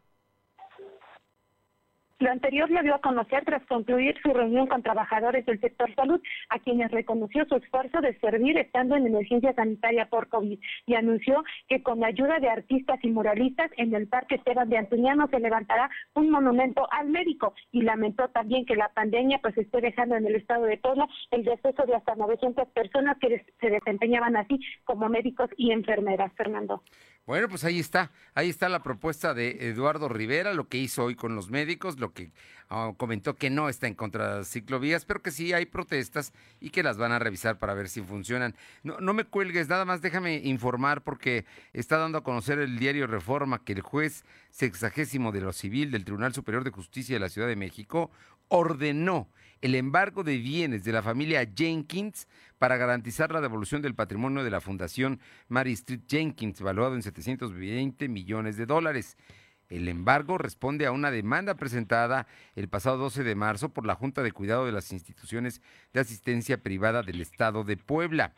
Lo anterior lo dio a conocer tras concluir su reunión con trabajadores del sector salud, a quienes reconoció su esfuerzo de servir estando en emergencia sanitaria por COVID y anunció que con la ayuda de artistas y muralistas en el Parque Esteban de Antuñano se levantará un monumento al médico y lamentó también que la pandemia pues esté dejando en el estado de Puebla el deceso de hasta 900 personas que se desempeñaban así como médicos y enfermeras, Fernando. Bueno, pues ahí está, ahí está la propuesta de Eduardo Rivera, lo que hizo hoy con los médicos, lo que ah, comentó que no está en contra de las ciclovías, pero que sí hay protestas y que las van a revisar para ver si funcionan. No, no me cuelgues, nada más déjame informar porque está dando a conocer el diario Reforma que el juez sexagésimo de lo civil del Tribunal Superior de Justicia de la Ciudad de México ordenó el embargo de bienes de la familia Jenkins para garantizar la devolución del patrimonio de la Fundación Mary Street Jenkins, valuado en 720 millones de dólares. El embargo responde a una demanda presentada el pasado 12 de marzo por la Junta de Cuidado de las Instituciones de Asistencia Privada del Estado de Puebla.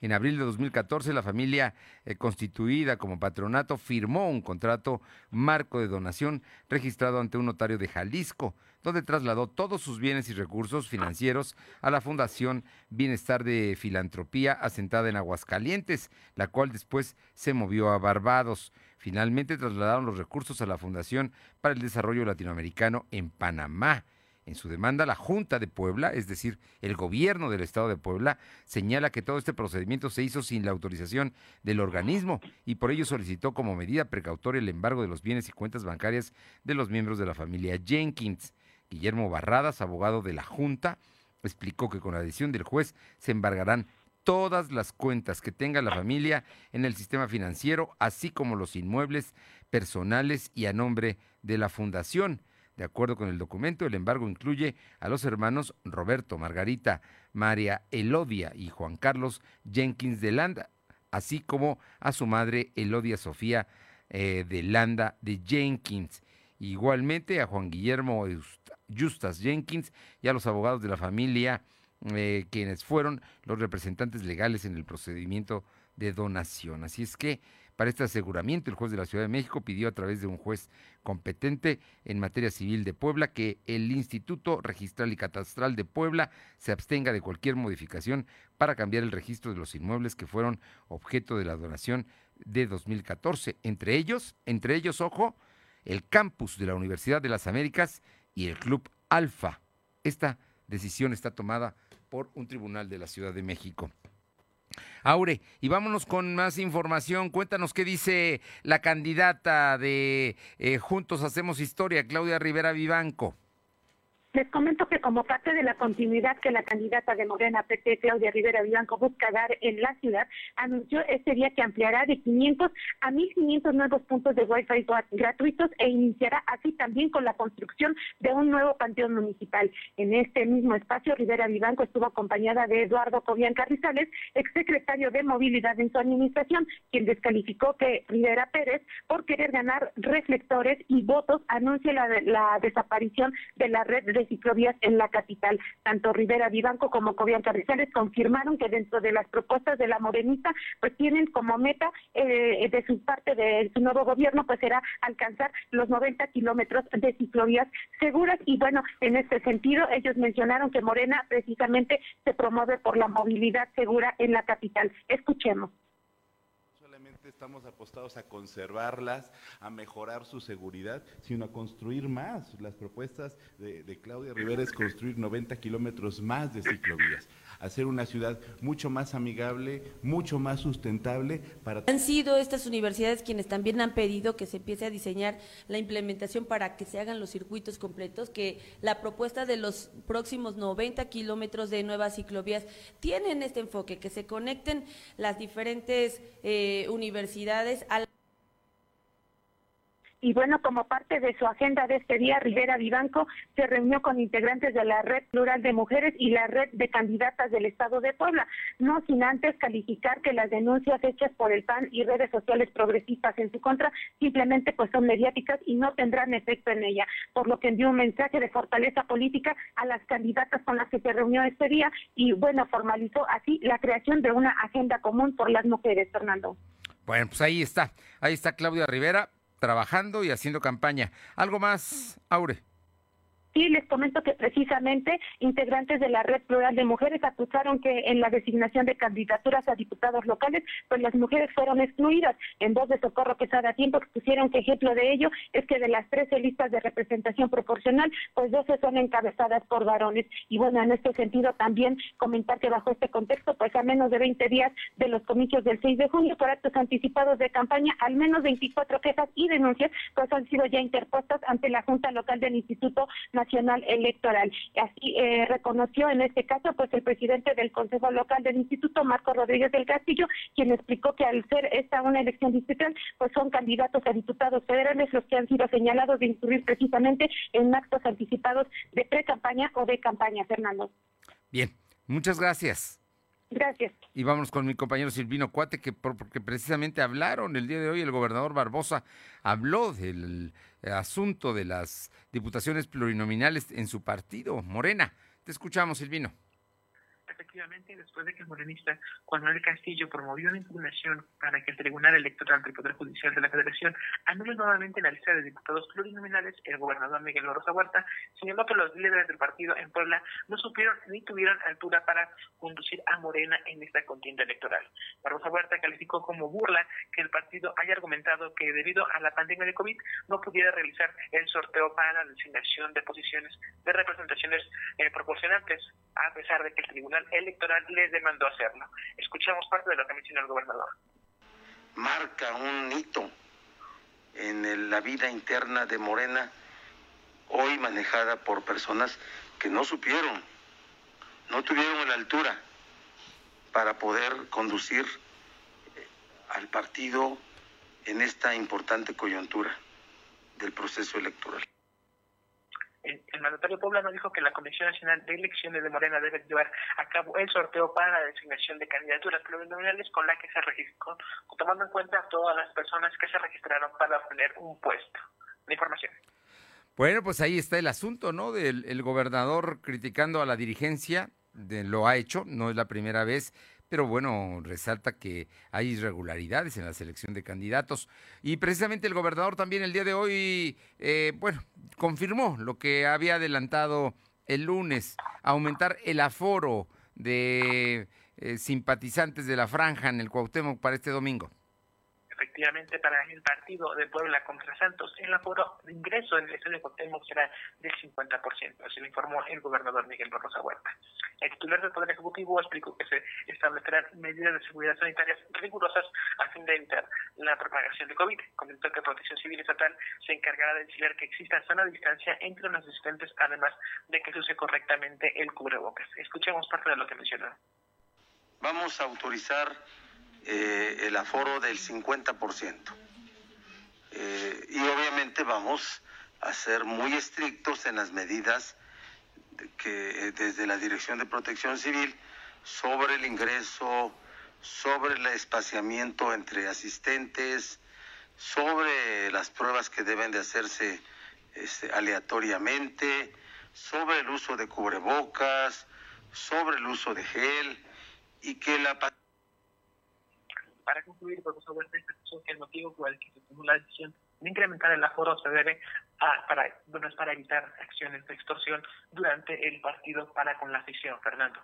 En abril de 2014, la familia eh, constituida como patronato firmó un contrato marco de donación registrado ante un notario de Jalisco, donde trasladó todos sus bienes y recursos financieros a la Fundación Bienestar de Filantropía asentada en Aguascalientes, la cual después se movió a Barbados. Finalmente trasladaron los recursos a la Fundación para el Desarrollo Latinoamericano en Panamá. En su demanda, la Junta de Puebla, es decir, el gobierno del Estado de Puebla, señala que todo este procedimiento se hizo sin la autorización del organismo y por ello solicitó como medida precautoria el embargo de los bienes y cuentas bancarias de los miembros de la familia Jenkins. Guillermo Barradas, abogado de la Junta, explicó que con la decisión del juez se embargarán todas las cuentas que tenga la familia en el sistema financiero, así como los inmuebles personales y a nombre de la fundación. De acuerdo con el documento, el embargo incluye a los hermanos Roberto, Margarita, María Elodia y Juan Carlos Jenkins de Landa, así como a su madre Elodia Sofía eh, de Landa de Jenkins. Igualmente a Juan Guillermo Justas Jenkins y a los abogados de la familia, eh, quienes fueron los representantes legales en el procedimiento de donación. Así es que para este aseguramiento, el juez de la Ciudad de México pidió a través de un juez competente en materia civil de Puebla que el Instituto Registral y Catastral de Puebla se abstenga de cualquier modificación para cambiar el registro de los inmuebles que fueron objeto de la donación de 2014. Entre ellos, entre ellos, ojo, el campus de la Universidad de las Américas y el Club Alfa. Esta decisión está tomada por un tribunal de la Ciudad de México. Aure, y vámonos con más información. Cuéntanos qué dice la candidata de eh, Juntos Hacemos Historia, Claudia Rivera Vivanco. Les comento que como parte de la continuidad que la candidata de Morena PT, Claudia Rivera Vivanco, busca dar en la ciudad, anunció este día que ampliará de 500 a 1.500 nuevos puntos de Wi-Fi gratuitos e iniciará así también con la construcción de un nuevo panteón municipal. En este mismo espacio, Rivera Vivanco estuvo acompañada de Eduardo Cobian Carrizales, exsecretario de Movilidad en su administración, quien descalificó que Rivera Pérez, por querer ganar reflectores y votos, anuncie la, la desaparición de la red de ciclovías en la capital. Tanto Rivera Vivanco como Cobian Carrizales confirmaron que dentro de las propuestas de la morenita, pues tienen como meta eh, de su parte de su nuevo gobierno, pues será alcanzar los 90 kilómetros de ciclovías seguras. Y bueno, en este sentido, ellos mencionaron que Morena precisamente se promueve por la movilidad segura en la capital. Escuchemos estamos apostados a conservarlas, a mejorar su seguridad, sino a construir más. Las propuestas de, Claudia Rivera es construir 90 kilómetros más de ciclovías, hacer una ciudad mucho más amigable, mucho más sustentable. Han sido estas universidades quienes también han pedido que se empiece a diseñar la implementación para que se hagan los circuitos completos, que la propuesta de los próximos 90 kilómetros de nuevas ciclovías tienen este enfoque, que se conecten las diferentes eh, universidades al Y bueno, como parte de su agenda de este día, Rivera Vivanco se reunió con integrantes de la Red Plural de Mujeres y la Red de Candidatas del Estado de Puebla, no sin antes calificar que las denuncias hechas por el PAN y redes sociales progresistas en su contra simplemente pues son mediáticas y no tendrán efecto en ella, por lo que envió un mensaje de fortaleza política a las candidatas con las que se reunió este día y bueno, formalizó así la creación de una agenda común por las mujeres, Fernando. Bueno, pues ahí está, ahí está Claudia Rivera trabajando y haciendo campaña. ¿Algo más, Aure? Sí, les comento que precisamente integrantes de la Red Plural de Mujeres acusaron que en la designación de candidaturas a diputados locales, pues las mujeres fueron excluidas. En voz de Socorro Quesada Tiempo expusieron que ejemplo de ello es que de las 13 listas de representación proporcional, pues 12 son encabezadas por varones. Y bueno, en este sentido también comentar que bajo este contexto, pues a menos de 20 días de los comicios del 6 de junio por actos anticipados de campaña, al menos 24 quejas y denuncias pues han sido ya interpuestas ante la Junta Local del Instituto Nacional Nacional Electoral. Así eh, reconoció en este caso pues el presidente del Consejo Local del Instituto, Marco Rodríguez del Castillo, quien explicó que al ser esta una elección distrital, pues son candidatos a diputados federales los que han sido señalados de incurrir precisamente en actos anticipados de pre-campaña o de campaña, Fernando. Bien, muchas gracias. Gracias. Y vamos con mi compañero Silvino Cuate, que porque precisamente hablaron el día de hoy, el gobernador Barbosa habló del asunto de las diputaciones plurinominales en su partido, Morena. Te escuchamos, Silvino después de que el morenista Juan Manuel Castillo promovió una impugnación para que el Tribunal Electoral del Poder Judicial de la Federación anule nuevamente la lista de diputados plurinominales, el gobernador Miguel Barroso Huerta señaló que los líderes del partido en Puebla no supieron ni tuvieron altura para conducir a Morena en esta contienda electoral. Barroso Huerta calificó como burla que el partido haya argumentado que debido a la pandemia de COVID no pudiera realizar el sorteo para la designación de posiciones de representaciones eh, proporcionantes, a pesar de que el Tribunal Electoral les demandó hacerlo. Escuchamos parte de lo que mencionó el gobernador. Marca un hito en la vida interna de Morena, hoy manejada por personas que no supieron, no tuvieron la altura para poder conducir eh, al partido en esta importante coyuntura del proceso electoral el, mandatario poblano dijo que la Comisión Nacional de Elecciones de Morena debe llevar a cabo el sorteo para la designación de candidaturas plurinominales con la que se registró, tomando en cuenta todas las personas que se registraron para obtener un puesto. La información. Bueno, pues ahí está el asunto, ¿no? Del el gobernador criticando a la dirigencia, de, lo ha hecho, no es la primera vez, pero bueno, resalta que hay irregularidades en la selección de candidatos. Y precisamente el gobernador también el día de hoy, eh, bueno, confirmó lo que había adelantado el lunes, aumentar el aforo de eh, simpatizantes de la franja en el Cuauhtémoc para este domingo efectivamente para el partido de Puebla contra Santos, el aforo de ingreso en el estadio Cuauhtémoc será del 50%, así lo informó el gobernador Miguel Barrosa Huerta. El titular del Poder Ejecutivo explicó que se establecerán medidas de seguridad sanitarias rigurosas a fin de evitar la propagación de COVID. Comentó que Protección Civil Estatal se encargará de vigilar que exista sana distancia entre los asistentes, además de que se use correctamente el cubrebocas. Escuchemos parte de lo que mencionó. Vamos a autorizar eh, el aforo del 50%. Eh, y obviamente vamos a ser muy estrictos en las medidas que desde la Dirección de Protección Civil sobre el ingreso, sobre el espaciamiento entre asistentes, sobre las pruebas que deben de hacerse este, aleatoriamente, sobre el uso de cubrebocas, sobre el uso de gel y que la para concluir, por favor, que el motivo por el que se tomó la decisión de incrementar el aforo se debe a, para, bueno, es para evitar acciones de extorsión durante el partido para con la afición, Fernando.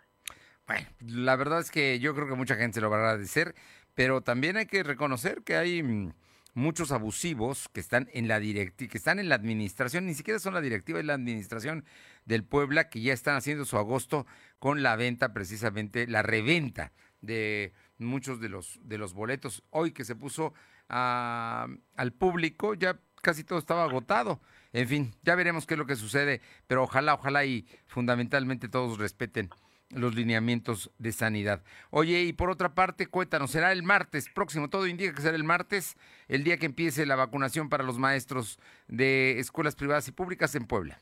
Bueno, la verdad es que yo creo que mucha gente lo va a agradecer, pero también hay que reconocer que hay mm, muchos abusivos que están en la directi que están en la administración, ni siquiera son la directiva, es la administración del Puebla que ya están haciendo su agosto con la venta precisamente, la reventa de muchos de los, de los boletos. Hoy que se puso al público, ya casi todo estaba agotado. En fin, ya veremos qué es lo que sucede, pero ojalá, ojalá y fundamentalmente todos respeten los lineamientos de sanidad. Oye, y por otra parte, cuéntanos, será el martes próximo, todo indica que será el martes, el día que empiece la vacunación para los maestros de escuelas privadas y públicas en Puebla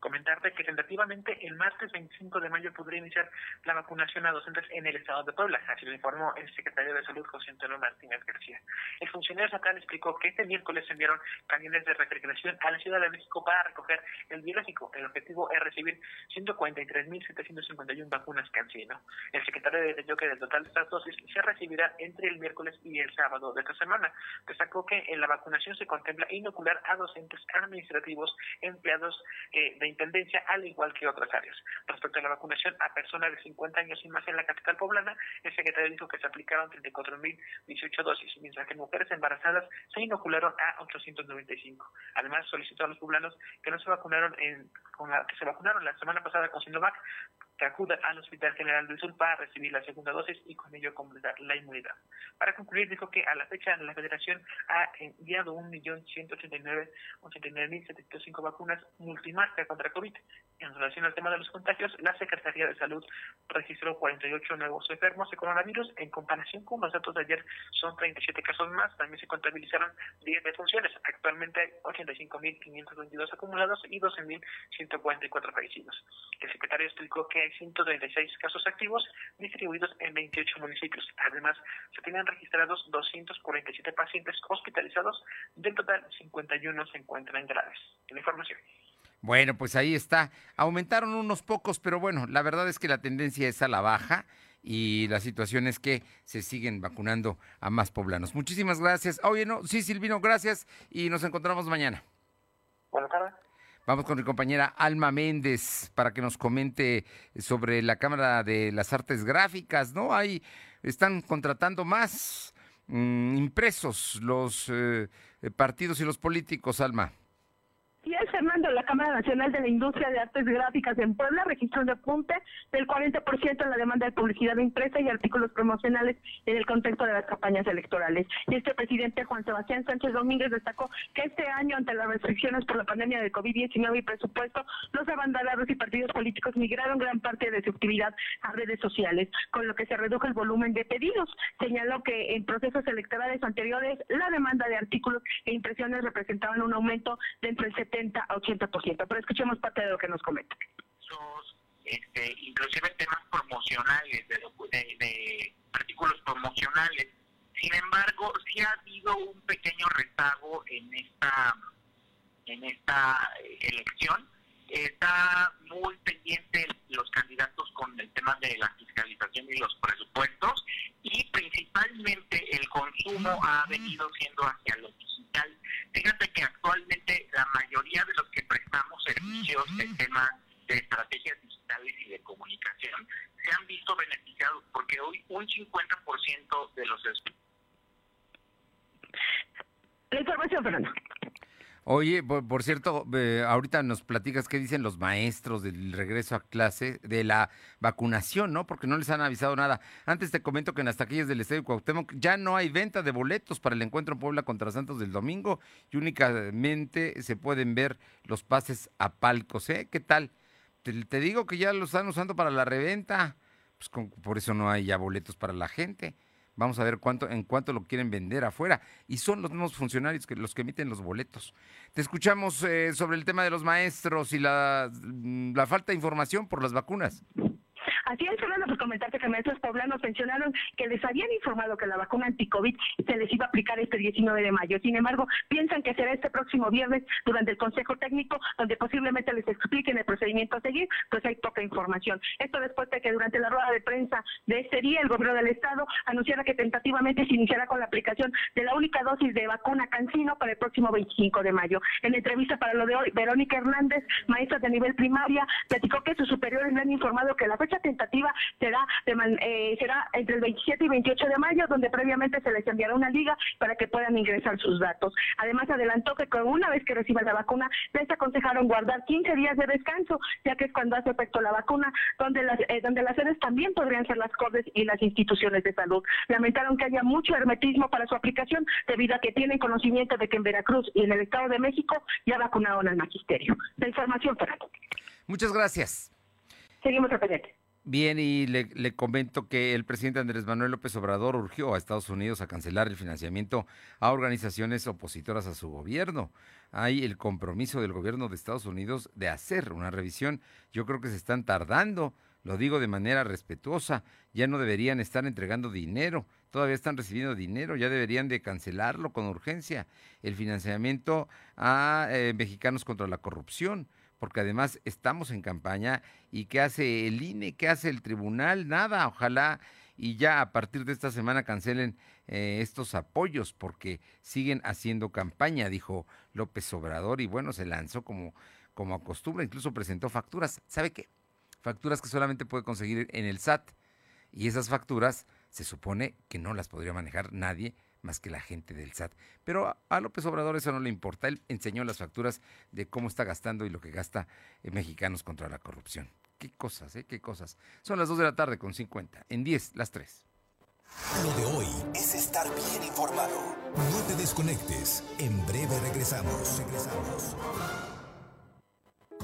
comentarte que tentativamente el martes 25 de mayo podría iniciar la vacunación a docentes en el estado de Puebla, así lo informó el secretario de Salud José Antonio Martínez García. El funcionario estatal explicó que este miércoles se enviaron camiones de recreación a la Ciudad de México para recoger el biológico. El objetivo es recibir 143.751 vacunas cancino. El secretario detalló que del total de estas dosis se recibirá entre el miércoles y el sábado de esta semana. Destacó que en la vacunación se contempla inocular a docentes administrativos, empleados eh, de intendencia, al igual que otras áreas. Respecto a la vacunación a personas de 50 años y más en la capital poblana, el secretario dijo que se aplicaron 34.018 dosis, mientras que mujeres embarazadas se inocularon a 895. Además, solicitó a los poblanos que no se vacunaron en, con la, que se vacunaron la semana pasada con Sinovac que acudan al Hospital General del Sur para recibir la segunda dosis y con ello completar la inmunidad. Para concluir, dijo que a la fecha la Federación ha enviado 1.189.705 vacunas multimarca contra COVID. En relación al tema de los contagios, la Secretaría de Salud registró 48 nuevos enfermos de coronavirus. En comparación con los datos de ayer, son 37 casos más. También se contabilizaron 10 defunciones. Actualmente hay 85.522 acumulados y 12.144 fallecidos. El secretario explicó que 136 casos activos distribuidos en 28 municipios. Además, se tienen registrados 247 pacientes hospitalizados, del total 51 se encuentran graves. La información. Bueno, pues ahí está. Aumentaron unos pocos, pero bueno, la verdad es que la tendencia es a la baja y la situación es que se siguen vacunando a más poblanos. Muchísimas gracias. Oye, no, sí, Silvino, gracias y nos encontramos mañana. Buenas tardes. Vamos con mi compañera Alma Méndez para que nos comente sobre la Cámara de las Artes Gráficas, ¿no? Ahí están contratando más mm, impresos los eh, partidos y los políticos, Alma. La Cámara Nacional de la Industria de Artes Gráficas en Puebla registró un apunte del 40% en la demanda de publicidad impresa y artículos promocionales en el contexto de las campañas electorales. Y este presidente Juan Sebastián Sánchez Domínguez destacó que este año, ante las restricciones por la pandemia de COVID-19 y presupuesto, los abanderados y partidos políticos migraron gran parte de su actividad a redes sociales, con lo que se redujo el volumen de pedidos. Señaló que en procesos electorales anteriores, la demanda de artículos e impresiones representaban un aumento de entre el 70 a 80%. Pero escuchemos parte de lo que nos comenta. Este, inclusive temas promocionales, de, de, artículos promocionales. Sin embargo, sí ha habido un pequeño rezago en esta, en esta elección. Está muy pendiente los candidatos con el tema de la fiscalización y los presupuestos y principalmente el consumo ha venido siendo hacia lo digital. Fíjate que actualmente la mayoría de los que prestamos servicios en temas de estrategias digitales y de comunicación se han visto beneficiados porque hoy un 50% de los... La información, Fernanda. Oye, por, cierto, eh, ahorita nos platicas qué dicen los maestros del regreso a clase, de la vacunación, ¿no? Porque no les han avisado nada. Antes te comento que en las taquillas del Estadio Cuauhtémoc ya no hay venta de boletos para el encuentro en Puebla contra Santos del domingo y únicamente se pueden ver los pases a palcos, ¿eh? ¿Qué tal? Te, digo que ya lo están usando para la reventa, pues por eso no hay ya boletos para la gente. Vamos a ver cuánto, en cuánto lo quieren vender afuera. Y son los mismos funcionarios que los que emiten los boletos. Te escuchamos eh, sobre el tema de los maestros y la, la falta de información por las vacunas. Así es, Fernando, pues comentarte que maestros poblanos mencionaron que les habían informado que la vacuna anti-COVID se les iba a aplicar este 19 de mayo. Sin embargo, piensan que será este próximo viernes durante el Consejo Técnico, donde posiblemente les expliquen el procedimiento a seguir, pues hay poca información. Esto después de que durante la rueda de prensa de este día, el gobierno del Estado anunciara que tentativamente se iniciará con la aplicación de la única dosis de vacuna Cancino para el próximo 25 de mayo. En entrevista para lo de hoy, Verónica Hernández, maestra de nivel primaria, platicó que sus superiores le han informado que la fecha será, eh, será entre el 27 y 28 de mayo, donde previamente se les enviará una liga para que puedan ingresar sus datos. Además, adelantó que con una vez que reciban la vacuna, les aconsejaron guardar 15 días de descanso, ya que es cuando hace efecto la vacuna, donde las, eh, donde las sedes también podrían ser las cortes y las instituciones de salud. Lamentaron que haya mucho hermetismo para su aplicación, debido a que tienen conocimiento de que en Veracruz y en el Estado de México ya vacunaron al magisterio. La información, Fernando. Muchas gracias. Seguimos al pendiente. Bien, y le, comento que el presidente Andrés Manuel López Obrador urgió a Estados Unidos a cancelar el financiamiento a organizaciones opositoras a su gobierno. Hay el compromiso del gobierno de Estados Unidos de hacer una revisión. Yo creo que se están tardando, lo digo de manera respetuosa, ya no deberían estar entregando dinero, todavía están recibiendo dinero, ya deberían de cancelarlo con urgencia, el financiamiento a eh, mexicanos contra la corrupción porque además estamos en campaña y ¿qué hace el INE? ¿Qué hace el tribunal? Nada, ojalá y ya a partir de esta semana cancelen eh, estos apoyos porque siguen haciendo campaña, dijo López Obrador y bueno, se lanzó como, como acostumbra, incluso presentó facturas, ¿sabe qué? Facturas que solamente puede conseguir en el SAT y esas facturas se supone que no las podría manejar nadie más que la gente del SAT. Pero a López Obrador eso no le importa. Él enseñó las facturas de cómo está gastando y lo que gasta en mexicanos contra la corrupción. Qué cosas, ¿eh? Qué cosas. Son las 2 de la tarde con 50. En 10, las 3. Lo de hoy es estar bien informado. No te desconectes. En breve regresamos. Regresamos.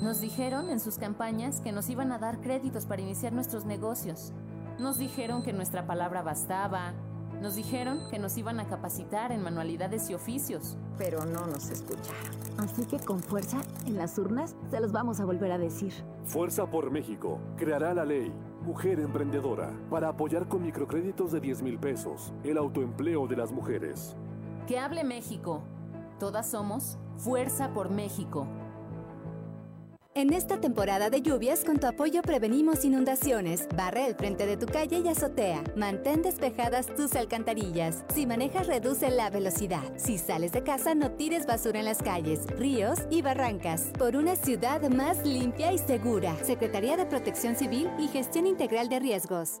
Nos dijeron en sus campañas que nos iban a dar créditos para iniciar nuestros negocios. Nos dijeron que nuestra palabra bastaba. Nos dijeron que nos iban a capacitar en manualidades y oficios. Pero no nos escucharon. Así que con fuerza, en las urnas, se los vamos a volver a decir. Fuerza por México creará la ley Mujer Emprendedora para apoyar con microcréditos de 10 mil pesos el autoempleo de las mujeres. Que hable México. Todas somos Fuerza por México. En esta temporada de lluvias, con tu apoyo prevenimos inundaciones. Barre el frente de tu calle y azotea. Mantén despejadas tus alcantarillas. Si manejas, reduce la velocidad. Si sales de casa, no tires basura en las calles, ríos y barrancas. Por una ciudad más limpia y segura. Secretaría de Protección Civil y Gestión Integral de Riesgos.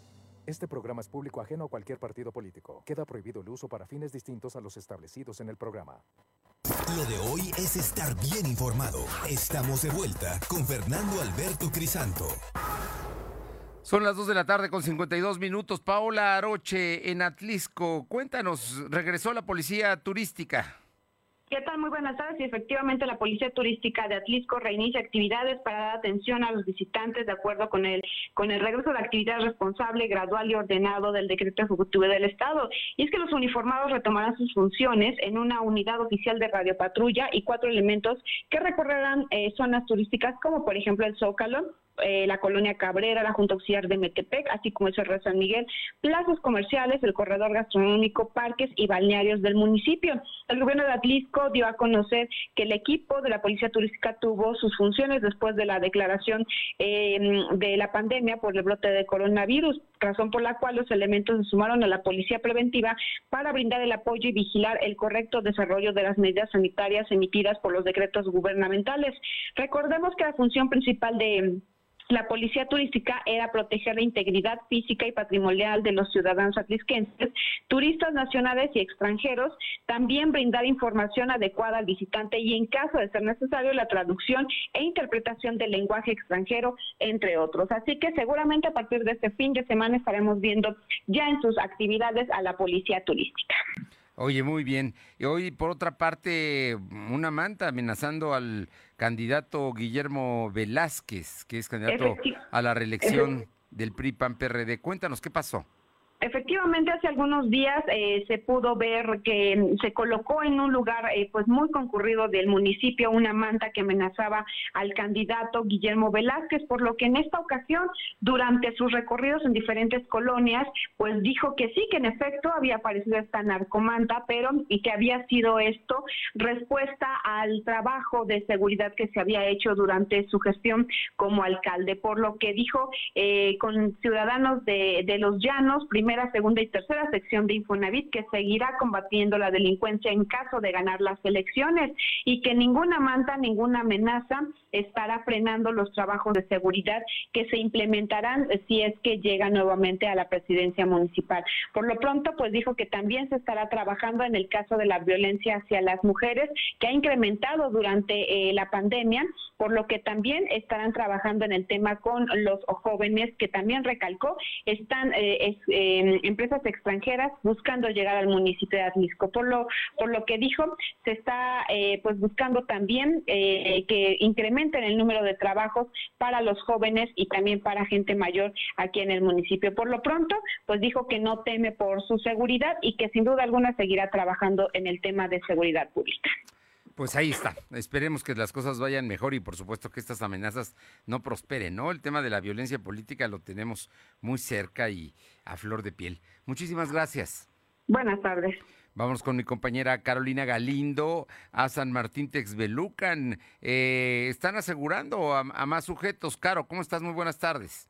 Este programa es público ajeno a cualquier partido político. Queda prohibido el uso para fines distintos a los establecidos en el programa. Lo de hoy es estar bien informado. Estamos de vuelta con Fernando Alberto Crisanto. Son las 2 de la tarde con 52 minutos. Paola Aroche en Atlisco. Cuéntanos, regresó la policía turística. ¿Qué tal? Muy buenas tardes. Y efectivamente, la Policía Turística de Atlisco reinicia actividades para dar atención a los visitantes de acuerdo con el con el regreso de actividad responsable, gradual y ordenado del decreto ejecutivo del Estado. Y es que los uniformados retomarán sus funciones en una unidad oficial de radiopatrulla y cuatro elementos que recorrerán eh, zonas turísticas como por ejemplo el Zócalo, eh, la colonia Cabrera, la Junta Auxiliar de Metepec, así como el Cerro San Miguel, plazas comerciales, el corredor gastronómico, parques y balnearios del municipio. El gobierno de Atlisco dio a conocer que el equipo de la Policía Turística tuvo sus funciones después de la declaración eh, de la pandemia por el brote de coronavirus, razón por la cual los elementos se sumaron a la Policía Preventiva para brindar el apoyo y vigilar el correcto desarrollo de las medidas sanitarias emitidas por los decretos gubernamentales. Recordemos que la función principal de la policía turística era proteger la integridad física y patrimonial de los ciudadanos atlisquenses, turistas nacionales y extranjeros, también brindar información adecuada al visitante y en caso de ser necesario la traducción e interpretación del lenguaje extranjero, entre otros. Así que seguramente a partir de este fin de semana estaremos viendo ya en sus actividades a la policía turística. Oye, muy bien. Y hoy, por otra parte, una manta amenazando al candidato Guillermo Velázquez, que es candidato a la reelección del PRI PAN PRD. Cuéntanos qué pasó. Efectivamente, hace algunos días eh, se pudo ver que se colocó en un lugar eh, pues muy concurrido del municipio una manta que amenazaba al candidato Guillermo Velázquez, por lo que en esta ocasión, durante sus recorridos en diferentes colonias, pues dijo que sí, que en efecto había aparecido esta narcomanta, pero y que había sido esto respuesta al trabajo de seguridad que se había hecho durante su gestión como alcalde, por lo que dijo eh, con ciudadanos de, de los llanos, primero primera, segunda y tercera sección de Infonavit que seguirá combatiendo la delincuencia en caso de ganar las elecciones y que ninguna manta, ninguna amenaza estará frenando los trabajos de seguridad que se implementarán si es que llega nuevamente a la presidencia municipal. Por lo pronto, pues dijo que también se estará trabajando en el caso de la violencia hacia las mujeres, que ha incrementado durante eh, la pandemia, por lo que también estarán trabajando en el tema con los jóvenes, que también recalcó, están eh, eh, empresas extranjeras buscando llegar al municipio de Atlisco. Por lo, por lo que dijo, se está eh, pues buscando también eh, que incrementen el número de trabajos para los jóvenes y también para gente mayor aquí en el municipio. Por lo pronto, pues dijo que no teme por su seguridad y que sin duda alguna seguirá trabajando en el tema de seguridad pública. Pues ahí está. Esperemos que las cosas vayan mejor y por supuesto que estas amenazas no prosperen, ¿no? El tema de la violencia política lo tenemos muy cerca y a flor de piel. Muchísimas gracias. Buenas tardes. Vamos con mi compañera Carolina Galindo a San Martín Texbelucan. Eh, están asegurando a, a más sujetos. Caro, ¿cómo estás? Muy buenas tardes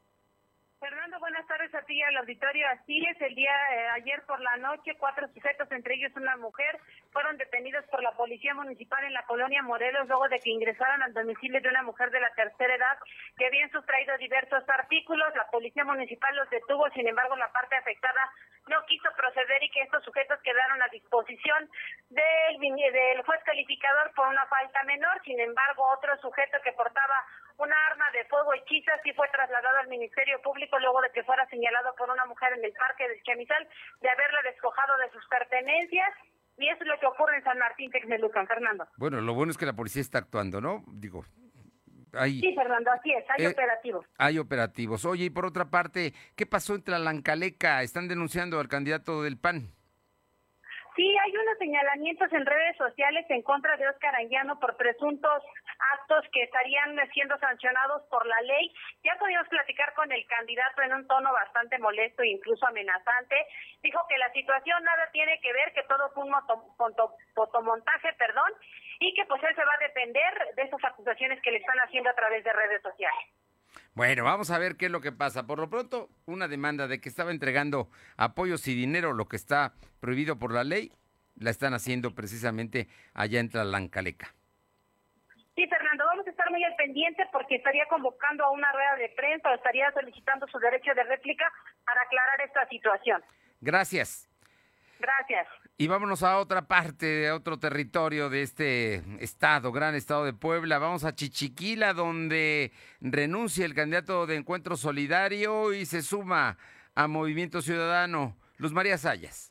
a ti al auditorio. Así es, el día eh, ayer por la noche, cuatro sujetos, entre ellos una mujer, fueron detenidos por la Policía Municipal en la colonia Morelos luego de que ingresaron al domicilio de una mujer de la tercera edad que habían sustraído diversos artículos. La Policía Municipal los detuvo, sin embargo, la parte afectada no quiso proceder y que estos sujetos quedaron a disposición del, del juez calificador por una falta menor. Sin embargo, otro sujeto que portaba una arma de fuego hechiza sí fue trasladado al Ministerio Público luego de que fuera señalado por una mujer en el parque del Chamizal de haberle despojado de sus pertenencias. Y eso es lo que ocurre en San Martín Texmelucan, Fernando. Bueno, lo bueno es que la policía está actuando, ¿no? Digo, hay... Sí, Fernando, así es, hay eh, operativos. Hay operativos. Oye, y por otra parte, ¿qué pasó entre la Lancaleca? Están denunciando al candidato del PAN. Sí, hay unos señalamientos en redes sociales en contra de Oscar Anguiano por presuntos actos que estarían siendo sancionados por la ley. Ya pudimos platicar con el candidato en un tono bastante molesto e incluso amenazante. Dijo que la situación nada tiene que ver, que todo fue un fotomontaje, perdón, y que pues él se va a depender de esas acusaciones que le están haciendo a través de redes sociales. Bueno, vamos a ver qué es lo que pasa. Por lo pronto, una demanda de que estaba entregando apoyos y dinero, lo que está prohibido por la ley, la están haciendo precisamente allá en Tlalancaleca. Sí, Fernando, vamos a estar muy al pendiente porque estaría convocando a una rueda de prensa o estaría solicitando su derecho de réplica para aclarar esta situación. Gracias. Gracias. Y vámonos a otra parte, a otro territorio de este estado, gran estado de Puebla. Vamos a Chichiquila, donde renuncia el candidato de Encuentro Solidario y se suma a Movimiento Ciudadano. Luz María Sayas.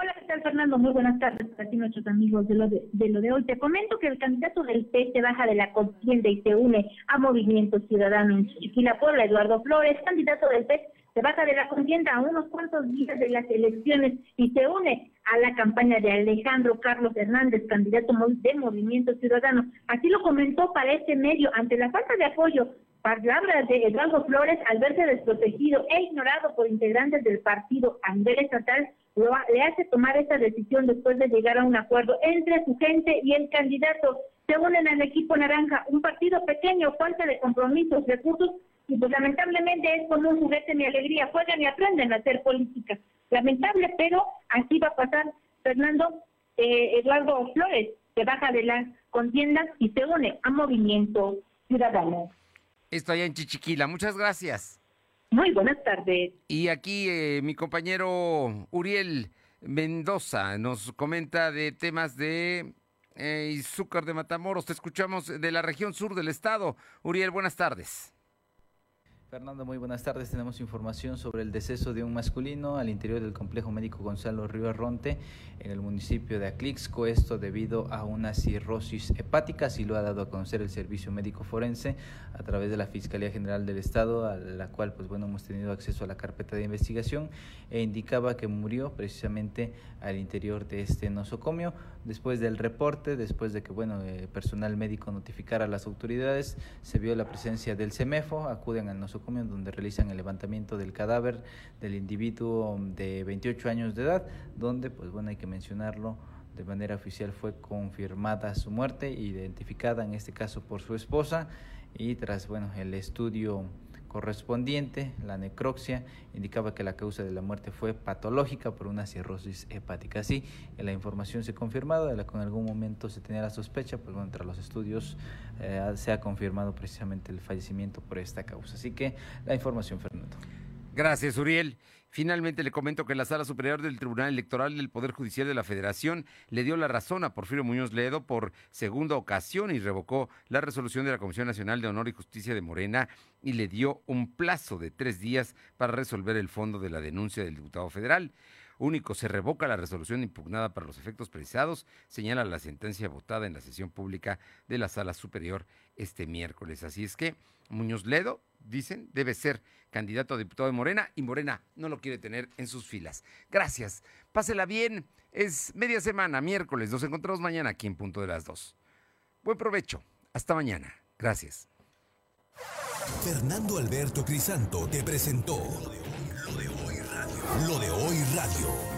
Hola, ¿qué tal, Fernando? Muy buenas tardes para ti, nuestros amigos de lo de, lo de hoy. Te comento que el candidato del PES se baja de la contienda y se une a Movimiento Ciudadano en Chichiquila, Puebla, Eduardo Flores, candidato del PES se baja de la contienda a unos cuantos días de las elecciones y se une a la campaña de Alejandro Carlos Hernández, candidato de Movimiento Ciudadano. Así lo comentó para este medio ante la falta de apoyo palabras de Eduardo Flores al verse desprotegido e ignorado por integrantes del partido a nivel estatal, lo, le hace tomar esta decisión después de llegar a un acuerdo entre su gente y el candidato. Se unen al equipo naranja, un partido pequeño, falta de compromisos, recursos y pues lamentablemente es como un juguete mi alegría, juegan y aprenden a hacer política. Lamentable, pero así va a pasar. Fernando eh, Eduardo Flores se baja de la contienda y se une a Movimiento Ciudadano. Estoy en Chichiquila. Muchas gracias. Muy buenas tardes. Y aquí eh, mi compañero Uriel Mendoza nos comenta de temas de eh, de Matamoros. Te escuchamos de la región sur del estado. Uriel, buenas tardes. Fernando, muy buenas tardes. Tenemos información sobre el deceso de un masculino al interior del complejo médico Gonzalo Río Arronte en el municipio de Aclixco. Esto debido a una cirrosis hepática, así lo ha dado a conocer el Servicio Médico Forense a través de la Fiscalía General del Estado, a la cual pues bueno hemos tenido acceso a la carpeta de investigación e indicaba que murió precisamente al interior de este nosocomio. Después del reporte, después de que bueno el personal médico notificara a las autoridades, se vio la presencia del CEMEFO, acuden al nosocomio donde realizan el levantamiento del cadáver del individuo de 28 años de edad, donde, pues bueno, hay que mencionarlo, de manera oficial fue confirmada su muerte, identificada en este caso por su esposa, y tras, bueno, el estudio correspondiente, la necropsia, indicaba que la causa de la muerte fue patológica por una cirrosis hepática. Así, la información se de la que en algún momento se tenía la sospecha, pues bueno, entre los estudios eh, se ha confirmado precisamente el fallecimiento por esta causa. Así que la información, Fernando. Gracias, Uriel. Finalmente le comento que la Sala Superior del Tribunal Electoral del Poder Judicial de la Federación le dio la razón a Porfirio Muñoz Ledo por segunda ocasión y revocó la resolución de la Comisión Nacional de Honor y Justicia de Morena y le dio un plazo de tres días para resolver el fondo de la denuncia del diputado federal. Único, se revoca la resolución impugnada para los efectos precisados, señala la sentencia votada en la sesión pública de la Sala Superior este miércoles. Así es que Muñoz Ledo, dicen, debe ser candidato a diputado de Morena y Morena no lo quiere tener en sus filas. Gracias. Pásela bien. Es media semana, miércoles. Nos encontramos mañana aquí en Punto de las Dos. Buen provecho. Hasta mañana. Gracias. Fernando Alberto Crisanto te presentó Lo de Hoy Radio. Lo de Hoy Radio.